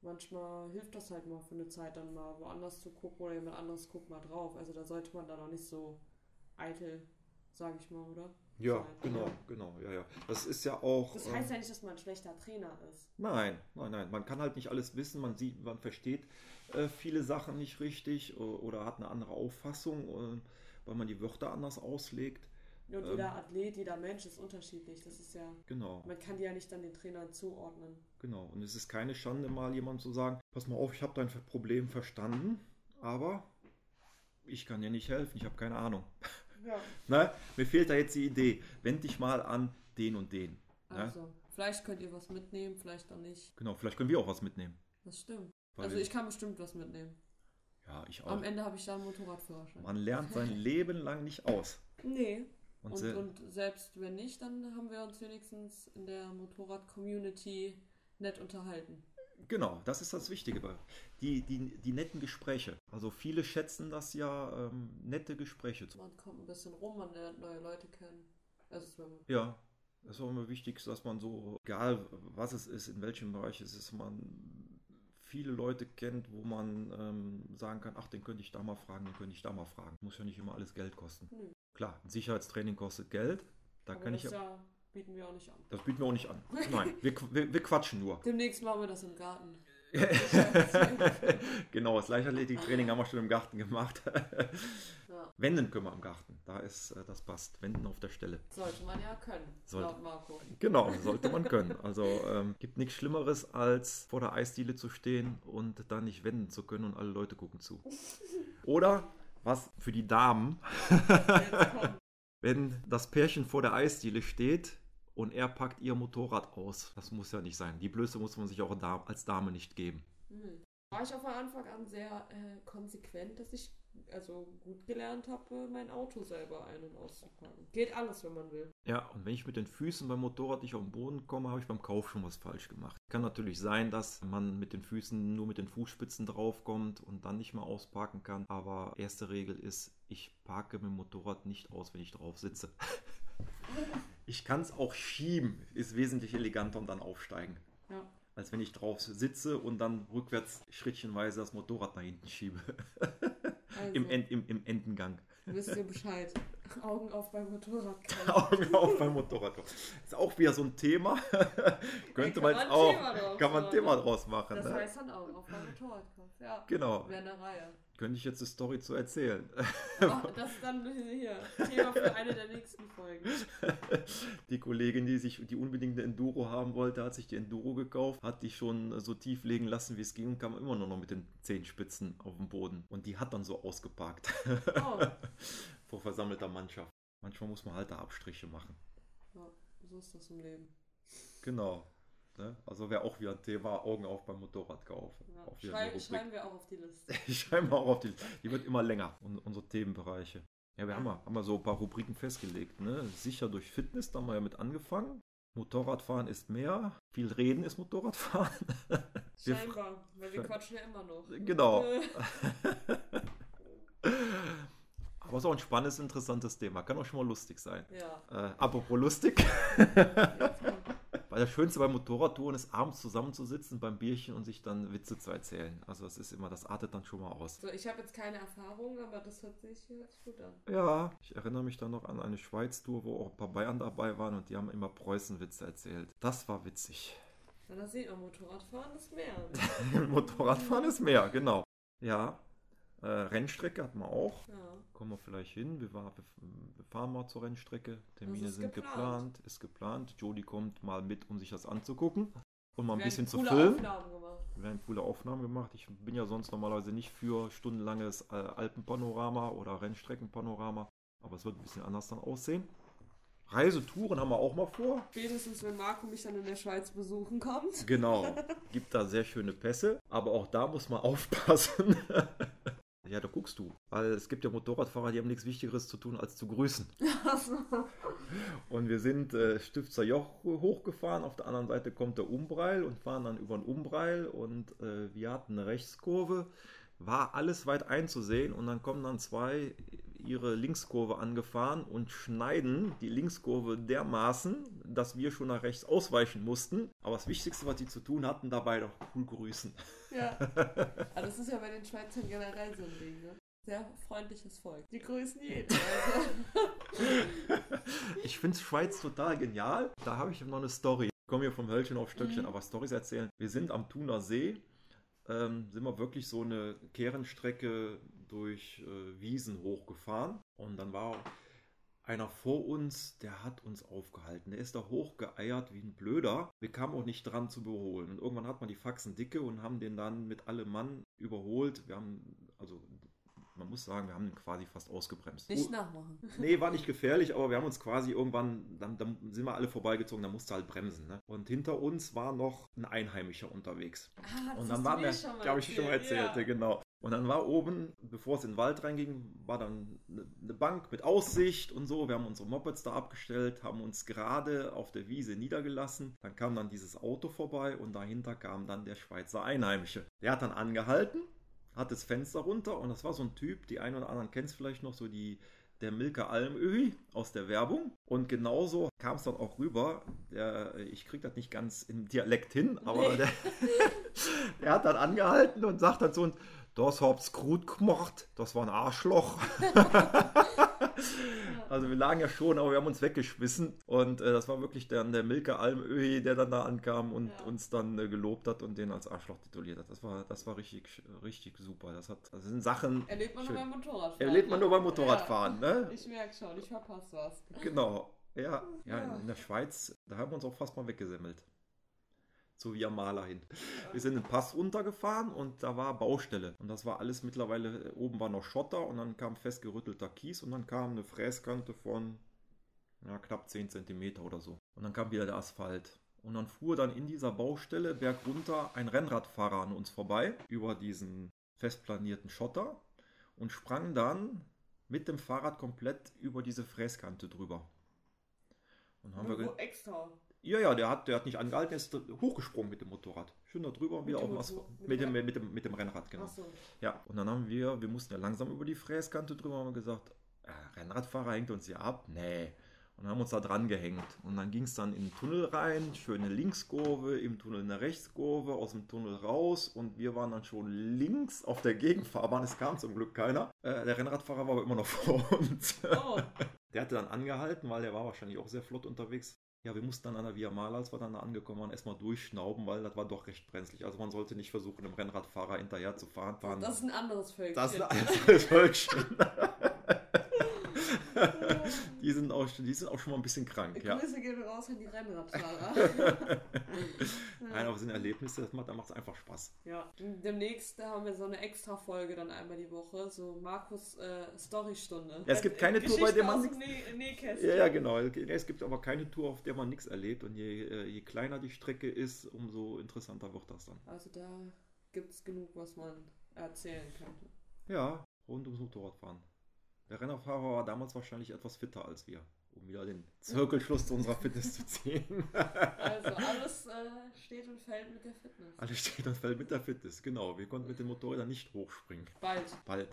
manchmal hilft das halt mal für eine Zeit dann mal woanders zu gucken oder jemand anderes guckt mal drauf. Also da sollte man dann auch nicht so eitel, sage ich mal, oder? Ja, genau, ja. genau, ja, ja. Das ist ja auch. Das heißt ähm, ja nicht, dass man ein schlechter Trainer ist. Nein, nein, nein. Man kann halt nicht alles wissen, man sieht, man versteht äh, viele Sachen nicht richtig oder hat eine andere Auffassung, äh, weil man die Wörter anders auslegt. Und ähm, jeder Athlet, jeder Mensch ist unterschiedlich. Das ist ja. Genau. Man kann die ja nicht dann den Trainern zuordnen. Genau. Und es ist keine Schande, mal jemandem zu sagen: Pass mal auf, ich habe dein Problem verstanden, aber ich kann dir nicht helfen, ich habe keine Ahnung. (laughs) Ja. ne? Mir fehlt da jetzt die Idee. Wend dich mal an den und den. Ne? Also, vielleicht könnt ihr was mitnehmen, vielleicht auch nicht. Genau, vielleicht können wir auch was mitnehmen. Das stimmt. Weil also ich kann bestimmt was mitnehmen. Ja, ich auch. Am Ende habe ich da einen Motorradführerschein. Man lernt sein (laughs) Leben lang nicht aus. Nee. Und, und, und, selbst wenn nicht, dann haben wir uns wenigstens in der Motorrad-Community nett unterhalten. Genau, das ist das Wichtige. Die, die, die netten Gespräche. Also viele schätzen das ja, ähm, nette Gespräche. Man kommt ein bisschen rum, man lernt neue Leute kennen. ja, das ist auch immer wichtig, dass man so, egal was es ist, in welchem Bereich es ist, man viele Leute kennt, wo man ähm, sagen kann, ach, den könnte ich da mal fragen, den könnte ich da mal fragen. Muss ja nicht immer alles Geld kosten. Hm. Klar, ein Sicherheitstraining kostet Geld. Da Aber kann ich ja, bieten wir auch nicht an. Das bieten wir auch nicht an. Nein, wir, wir, wir quatschen nur. Demnächst machen wir das im Garten. (laughs) genau, das Leichtathletiktraining haben wir schon im Garten gemacht. (laughs) ja. Wenden können wir im Garten. Da ist, äh, das passt. Wenden auf der Stelle. Sollte man ja können, sollte, laut Marco. Genau, (laughs) sollte man können. Also ähm, gibt nichts Schlimmeres, als vor der Eisdiele zu stehen und dann nicht wenden zu können und alle Leute gucken zu. Oder was für die Damen, wenn das Pärchen vor der Eisdiele steht und er packt ihr Motorrad aus. Das muss ja nicht sein. Die Blöße muss man sich auch als Dame nicht geben. Mhm. War ich auch von Anfang an sehr äh, konsequent, dass ich also gut gelernt habe, mein Auto selber ein- und auszupacken. Geht alles, wenn man will. Ja, und wenn ich mit den Füßen beim Motorrad nicht auf den Boden komme, habe ich beim Kauf schon was falsch gemacht. Kann natürlich sein, dass man mit den Füßen nur mit den Fußspitzen draufkommt und dann nicht mehr ausparken kann. Aber erste Regel ist, ich parke mit dem Motorrad nicht aus, wenn ich drauf sitze. (laughs) Ich kann es auch schieben, ist wesentlich eleganter und dann aufsteigen. Ja. Als wenn ich drauf sitze und dann rückwärts schrittchenweise das Motorrad nach hinten schiebe. (laughs) Also, im, End, im, im Endengang. wisst ihr Bescheid. Augen auf beim Motorrad. (laughs) Augen auf beim Motorrad. Ist auch wieder so ein Thema. (laughs) Könnte man jetzt auch, kann man ein Thema draus machen. Das ne? heißt dann Augen auf beim Motorradkauf. Ja. Genau. Wäre eine Reihe. Könnte ich jetzt eine Story zu erzählen. Ach, (laughs) das ist dann hier Thema für eine der nächsten Folgen. Die Kollegin, die sich die unbedingt eine Enduro haben wollte, hat sich die Enduro gekauft, hat die schon so tief legen lassen, wie es ging, und kam immer nur noch mit den Zehenspitzen auf den Boden. Und die hat dann so ausgeparkt Oh, (laughs) vor versammelter Mannschaft. Manchmal muss man halt da Abstriche machen. ja, so ist das im Leben. Genau. Ne? Also wäre auch wieder ein Thema, Augen auf beim Motorradkauf. Ja. Schrei schreiben wir auch auf die Liste. (laughs) Schreiben wir auch auf die. Die wird immer länger, un- unsere Themenbereiche. Ja, wir haben, ja, haben ja so ein paar Rubriken festgelegt. Ne? Sicher durch Fitness, da haben wir ja mit angefangen. Motorradfahren ist mehr. Viel reden ist Motorradfahren. (laughs) Wir Scheinbar, weil wir quatschen ja immer noch. Genau. (laughs) Aber es ist auch ein spannendes, interessantes Thema. Kann auch schon mal lustig sein. Ja. Äh, apropos lustig. Jetzt kommt. Weil das Schönste beim Motorradtouren ist, abends zusammenzusitzen beim Bierchen und sich dann Witze zu erzählen. Also das ist immer, das artet dann schon mal aus. So, ich habe jetzt keine Erfahrung, aber das hört sich, hört sich gut an. Ja, ich erinnere mich dann noch an eine Schweiz-Tour, wo auch ein paar Bayern dabei waren und die haben immer Preußen-Witze erzählt. Das war witzig. Na, da sieht man, Motorradfahren ist mehr. (laughs) Motorradfahren ist mehr, genau. Ja, äh, Rennstrecke hatten wir auch. Ja. Kommen wir vielleicht hin. Wir, war, wir, fahren mal zur Rennstrecke. Termine sind geplant. geplant. ist geplant. Jody kommt mal mit, um sich das anzugucken und mal ein Wir bisschen zu filmen. Wir werden coole Aufnahmen gemacht. Ich bin ja sonst normalerweise nicht für stundenlanges äh, Alpenpanorama oder Rennstreckenpanorama, aber es wird ein bisschen anders dann aussehen. Reisetouren haben wir auch mal vor. Spätestens, wenn Marco mich dann in der Schweiz besuchen kommt. Genau, gibt da sehr schöne Pässe, aber auch da muss man (laughs) aufpassen. Ja, da guckst du, weil es gibt ja Motorradfahrer, die haben nichts Wichtigeres zu tun, als zu grüßen. (laughs) Und wir sind äh, Stifter Joch hochgefahren, auf der anderen Seite kommt der Umbreil und fahren dann über den Umbreil und äh, wir hatten eine Rechtskurve, war alles weit einzusehen und dann kommen dann zwei ihre Linkskurve angefahren und schneiden die Linkskurve dermaßen, dass wir schon nach rechts ausweichen mussten. Aber das Wichtigste, was die zu tun hatten, dabei doch cool grüßen. Ja. (laughs) Aber das ist ja bei den Schweizern generell so ein Ding, ne? Sehr freundliches Volk. Die grüßen jeden. Also. (laughs) Ich finde Schweiz total genial. Da habe ich noch eine Story. Ich komme hier vom Hölzchen auf Stöckchen, Mhm. aber Stories erzählen. Wir sind am Thuner See, ähm, sind wir wirklich so eine Kehrenstrecke durch äh, Wiesen hochgefahren. Und dann war einer vor uns, der hat uns aufgehalten. Der ist da hochgeeiert wie ein Blöder. Wir kamen auch nicht dran zu überholen. Und irgendwann hat man die Faxen dicke und haben den dann mit allem Mann überholt. Wir haben, also man muss sagen, wir haben ihn quasi fast ausgebremst. Nicht nachmachen. (laughs) Nee, war nicht gefährlich, aber wir haben uns quasi irgendwann, dann, dann sind wir alle vorbeigezogen, da musste halt bremsen. Ne? Und hinter uns war noch ein Einheimischer unterwegs. Ah, das Und dann waren wir, glaube ich, schon mal erzählt, ja. genau. Und dann war oben, bevor es in den Wald reinging, war dann eine eine Bank mit Aussicht und so. Wir haben unsere Mopeds da abgestellt, haben uns gerade auf der Wiese niedergelassen. Dann kam dann dieses Auto vorbei und dahinter kam dann der Schweizer Einheimische. Der hat dann angehalten, hat das Fenster runter und das war so ein Typ, die einen oder anderen kennt es vielleicht noch, so die der Milka Almöhi aus der Werbung. Und genauso kam es dann auch rüber. Der, ich krieg das nicht ganz im Dialekt hin, aber Nee. der, (laughs) der hat dann angehalten und sagt dann so, und das hab's gut gemacht, das war ein Arschloch. (laughs) also wir lagen ja schon, aber wir haben uns weggeschmissen. Und äh, das war wirklich dann der Milka Almöhi, der dann da ankam und Ja. uns dann äh, gelobt hat und den als Arschloch tituliert hat. Das war, das war richtig, richtig super. Das, hat, das sind Sachen, Erlebt man Schön. nur beim Motorradfahren. erlebt man nur beim ne? Motorradfahren, ne? Ja, ich merke schon, ich verpasse was. Genau. Ja, ja, Ja. in der Schweiz, da haben wir uns auch fast mal weggesemmelt. So wie am Maler hin. Wir sind den Pass runtergefahren und da war Baustelle. Und das war alles mittlerweile, äh, oben war noch Schotter und dann kam festgerüttelter Kies und dann kam eine Fräskante von ja, knapp 10 cm oder so. Und dann kam wieder der Asphalt. Und dann fuhr dann in dieser Baustelle bergunter ein Rennradfahrer an uns vorbei über diesen festplanierten Schotter und sprang dann mit dem Fahrrad komplett über diese Fräskante drüber. Und haben wir ge- Wo extra. ja, ja, der hat, der hat nicht angehalten, der ist hochgesprungen mit dem Motorrad. Schön da drüber und wieder auf dem Asphalt. mit dem, mit, dem, mit dem Rennrad, genau. Achso. Ja, und dann haben wir, wir mussten ja langsam über die Fräskante drüber, haben wir gesagt, äh, Rennradfahrer hängt uns hier ab? Nee. Und haben uns da dran gehängt. Und dann ging es dann in den Tunnel rein, schöne Linkskurve, im Tunnel eine Rechtskurve, aus dem Tunnel raus. Und wir waren dann schon links auf der Gegenfahrbahn. Es kam zum Glück keiner. Äh, der Rennradfahrer war aber immer noch vor uns. Oh, (laughs) Der hatte dann angehalten, weil der war wahrscheinlich auch sehr flott unterwegs. Ja, wir mussten dann an der Via Mala, als wir dann da angekommen waren, erstmal durchschnauben, weil das war doch recht brenzlig. Also man sollte nicht versuchen, einem Rennradfahrer hinterher zu fahren. fahren. das ist ein anderes Völkchen. Das ist ein anderes Völkchen. (laughs) (laughs) die, sind auch, die sind auch schon mal ein bisschen krank, ja. Grüße gehen raus an die Rennradfahrer. (laughs) Nein, aber es sind Erlebnisse, das macht, da macht es einfach Spaß. Ja, demnächst haben wir so eine extra Folge dann einmal die Woche, so Markus äh, Storystunde. Ja, es gibt keine Tour, bei der man Nähkästchen. Ja, ja, genau. Es gibt aber keine Tour, auf der man nichts erlebt. Und je, äh, je kleiner die Strecke ist, umso interessanter wird das dann. Also da gibt es genug, was man erzählen könnte. Ja, rund ums Motorradfahren. Der Rennerfahrer war damals wahrscheinlich etwas fitter als wir, um wieder den Zirkelschluss zu unserer Fitness zu ziehen. Also (laughs) alles äh, steht und fällt mit der Fitness. Alles steht und fällt mit der Fitness, genau. Wir konnten mit den Motorrädern nicht hochspringen. Bald. Bald,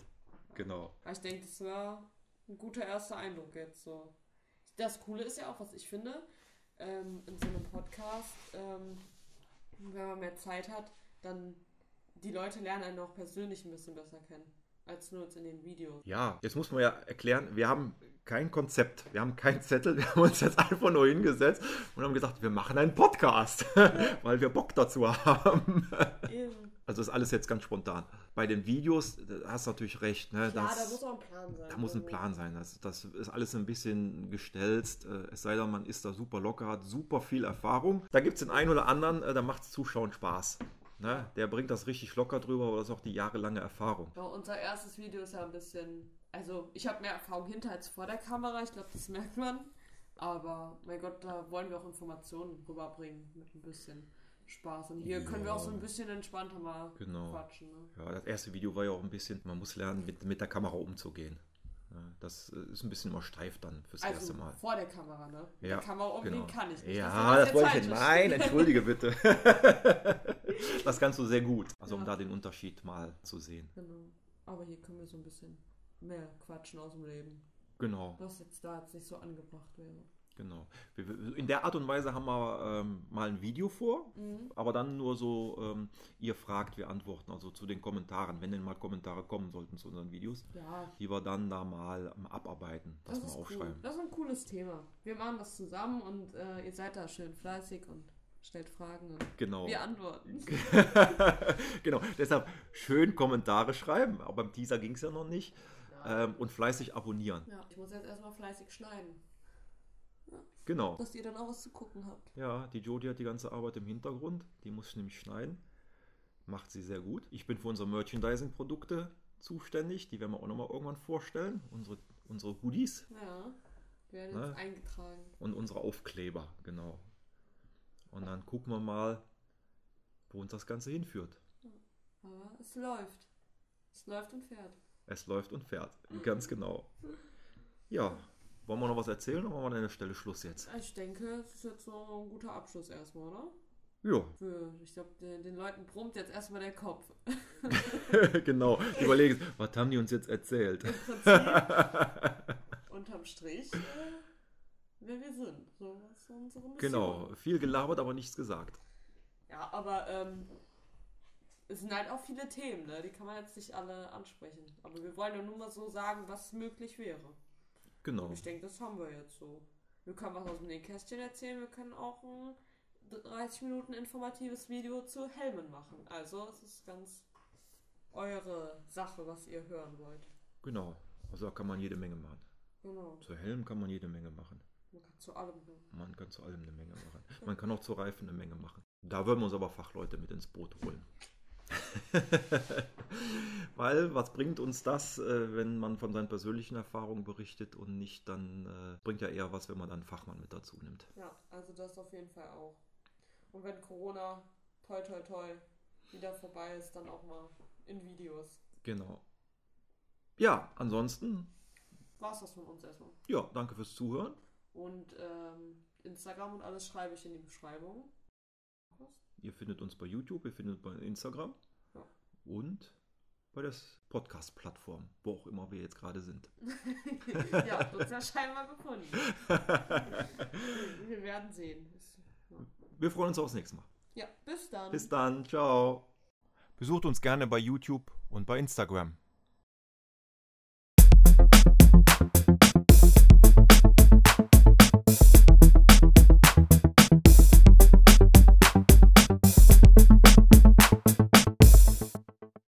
genau. Aber ich denke, das war ein guter erster Eindruck jetzt so. Das Coole ist ja auch, was ich finde, ähm, in so einem Podcast, ähm, wenn man mehr Zeit hat, dann die Leute lernen einen auch persönlich ein bisschen besser kennen, als nur jetzt in den Videos. Ja, jetzt muss man ja erklären, wir haben kein Konzept, wir haben keinen Zettel, wir haben uns jetzt einfach nur hingesetzt und haben gesagt, wir machen einen Podcast, (laughs) weil wir Bock dazu haben. Eben. Also ist alles jetzt ganz spontan. Bei den Videos, hast du natürlich recht. Ne? Klar, das, da muss auch ein Plan sein. da muss ein Also, Plan sein. Das, das ist alles ein bisschen gestelzt. Äh, Es sei denn, man ist da super locker, hat super viel Erfahrung. Da gibt es den einen oder anderen, äh, da macht es Zuschauen Spaß. Ne? Der bringt das richtig locker drüber, aber das ist auch die jahrelange Erfahrung. Ja, unser erstes Video ist ja ein bisschen. Also, ich habe mehr Erfahrung hinter als vor der Kamera, ich glaube, das merkt man. Aber, mein Gott, da wollen wir auch Informationen rüberbringen mit ein bisschen Spaß. Und hier können wir auch so ein bisschen entspannter mal Genau. quatschen. Ne? Ja, das erste Video war ja auch ein bisschen, man muss lernen, mit, mit der Kamera umzugehen. Ja, das äh, ist ein bisschen immer steif dann fürs Also, erste Mal. vor der Kamera, ne? Ja, der Kamera umgehen genau. kann ich nicht. Ja, das wir wollte ich nicht. Nein, entschuldige bitte. (laughs) das kannst du sehr gut. Also um Ja. da den Unterschied mal zu sehen. Genau. Aber hier können wir so ein bisschen mehr quatschen aus dem Leben. Genau, Was jetzt da jetzt nicht so angebracht wäre. Genau. In der Art und Weise haben wir ähm, mal ein Video vor, Mhm. aber dann nur so, ähm, ihr fragt, wir antworten, also zu den Kommentaren, wenn denn mal Kommentare kommen sollten zu unseren Videos, Ja, die wir dann da mal ähm, abarbeiten, das das ist mal cool. aufschreiben. Das ist ein cooles Thema. Wir machen das zusammen und äh, ihr seid da schön fleißig und stellt Fragen und Genau. wir antworten. (laughs) (laughs) genau, deshalb schön Kommentare schreiben, aber beim Teaser ging es ja noch nicht. Ähm, und fleißig abonnieren. Ja, ich muss jetzt erstmal fleißig schneiden, Genau. dass ihr dann auch was zu gucken habt. Ja, die Jodie hat die ganze Arbeit im Hintergrund. Die muss ich nämlich schneiden. Macht sie sehr gut. Ich bin für unsere Merchandising-Produkte zuständig. Die werden wir auch nochmal irgendwann vorstellen. Unsere, unsere Hoodies Ja, werden Ne? jetzt eingetragen. und unsere Aufkleber, genau. Und dann gucken wir mal, wo uns das Ganze hinführt. Aber es läuft. Es läuft und fährt. Es läuft und fährt. Ganz genau. Ja, wollen wir noch was erzählen oder machen wir an der Stelle Schluss jetzt? Ich denke, es ist jetzt so ein guter Abschluss erstmal, oder? Ja, ich glaube, den, den Leuten brummt jetzt erstmal der Kopf. (laughs) genau. Ich überlege, was haben die uns jetzt erzählt? Im Prinzip, (laughs) unterm Strich, äh, wer wir sind. So, was ist unsere Mission. Genau, viel gelabert, aber nichts gesagt. Ja, aber ähm, es sind halt auch viele Themen, ne? die kann man jetzt nicht alle ansprechen. Aber wir wollen ja nur mal so sagen, was möglich wäre. Genau. Ich denke, das haben wir jetzt so. Wir können was aus dem Nähkästchen erzählen, wir können auch ein 30 Minuten informatives Video zu Helmen machen. Also es ist ganz eure Sache, was ihr hören wollt. Genau. Also da kann man jede Menge machen. Genau. Zu Helm kann man jede Menge machen. Man kann zu allem. Man kann zu allem eine Menge machen. Man kann auch zu Reifen eine Menge machen. Da würden wir uns aber Fachleute mit ins Boot holen. (laughs) Weil, was bringt uns das, äh, wenn man von seinen persönlichen Erfahrungen berichtet und nicht dann, äh, bringt ja eher was, wenn man dann einen Fachmann mit dazu nimmt. Ja, also das auf jeden Fall auch. Und wenn Corona toi toi toi wieder vorbei ist, dann auch mal in Videos. Genau. Ja, ansonsten, War es das von uns erstmal. ja, danke fürs Zuhören. Und ähm, Instagram und alles schreibe ich in die Beschreibung. Ihr findet uns bei YouTube, ihr findet uns bei Instagram. Ja. Und bei der Podcast-Plattform, wo auch immer wir jetzt gerade sind. (laughs) ja, habt uns ja scheinbar gefunden. wir werden sehen. Wir freuen uns aufs nächste Mal. Ja, bis dann. Bis dann. Ciao. Besucht uns gerne bei YouTube und bei Instagram.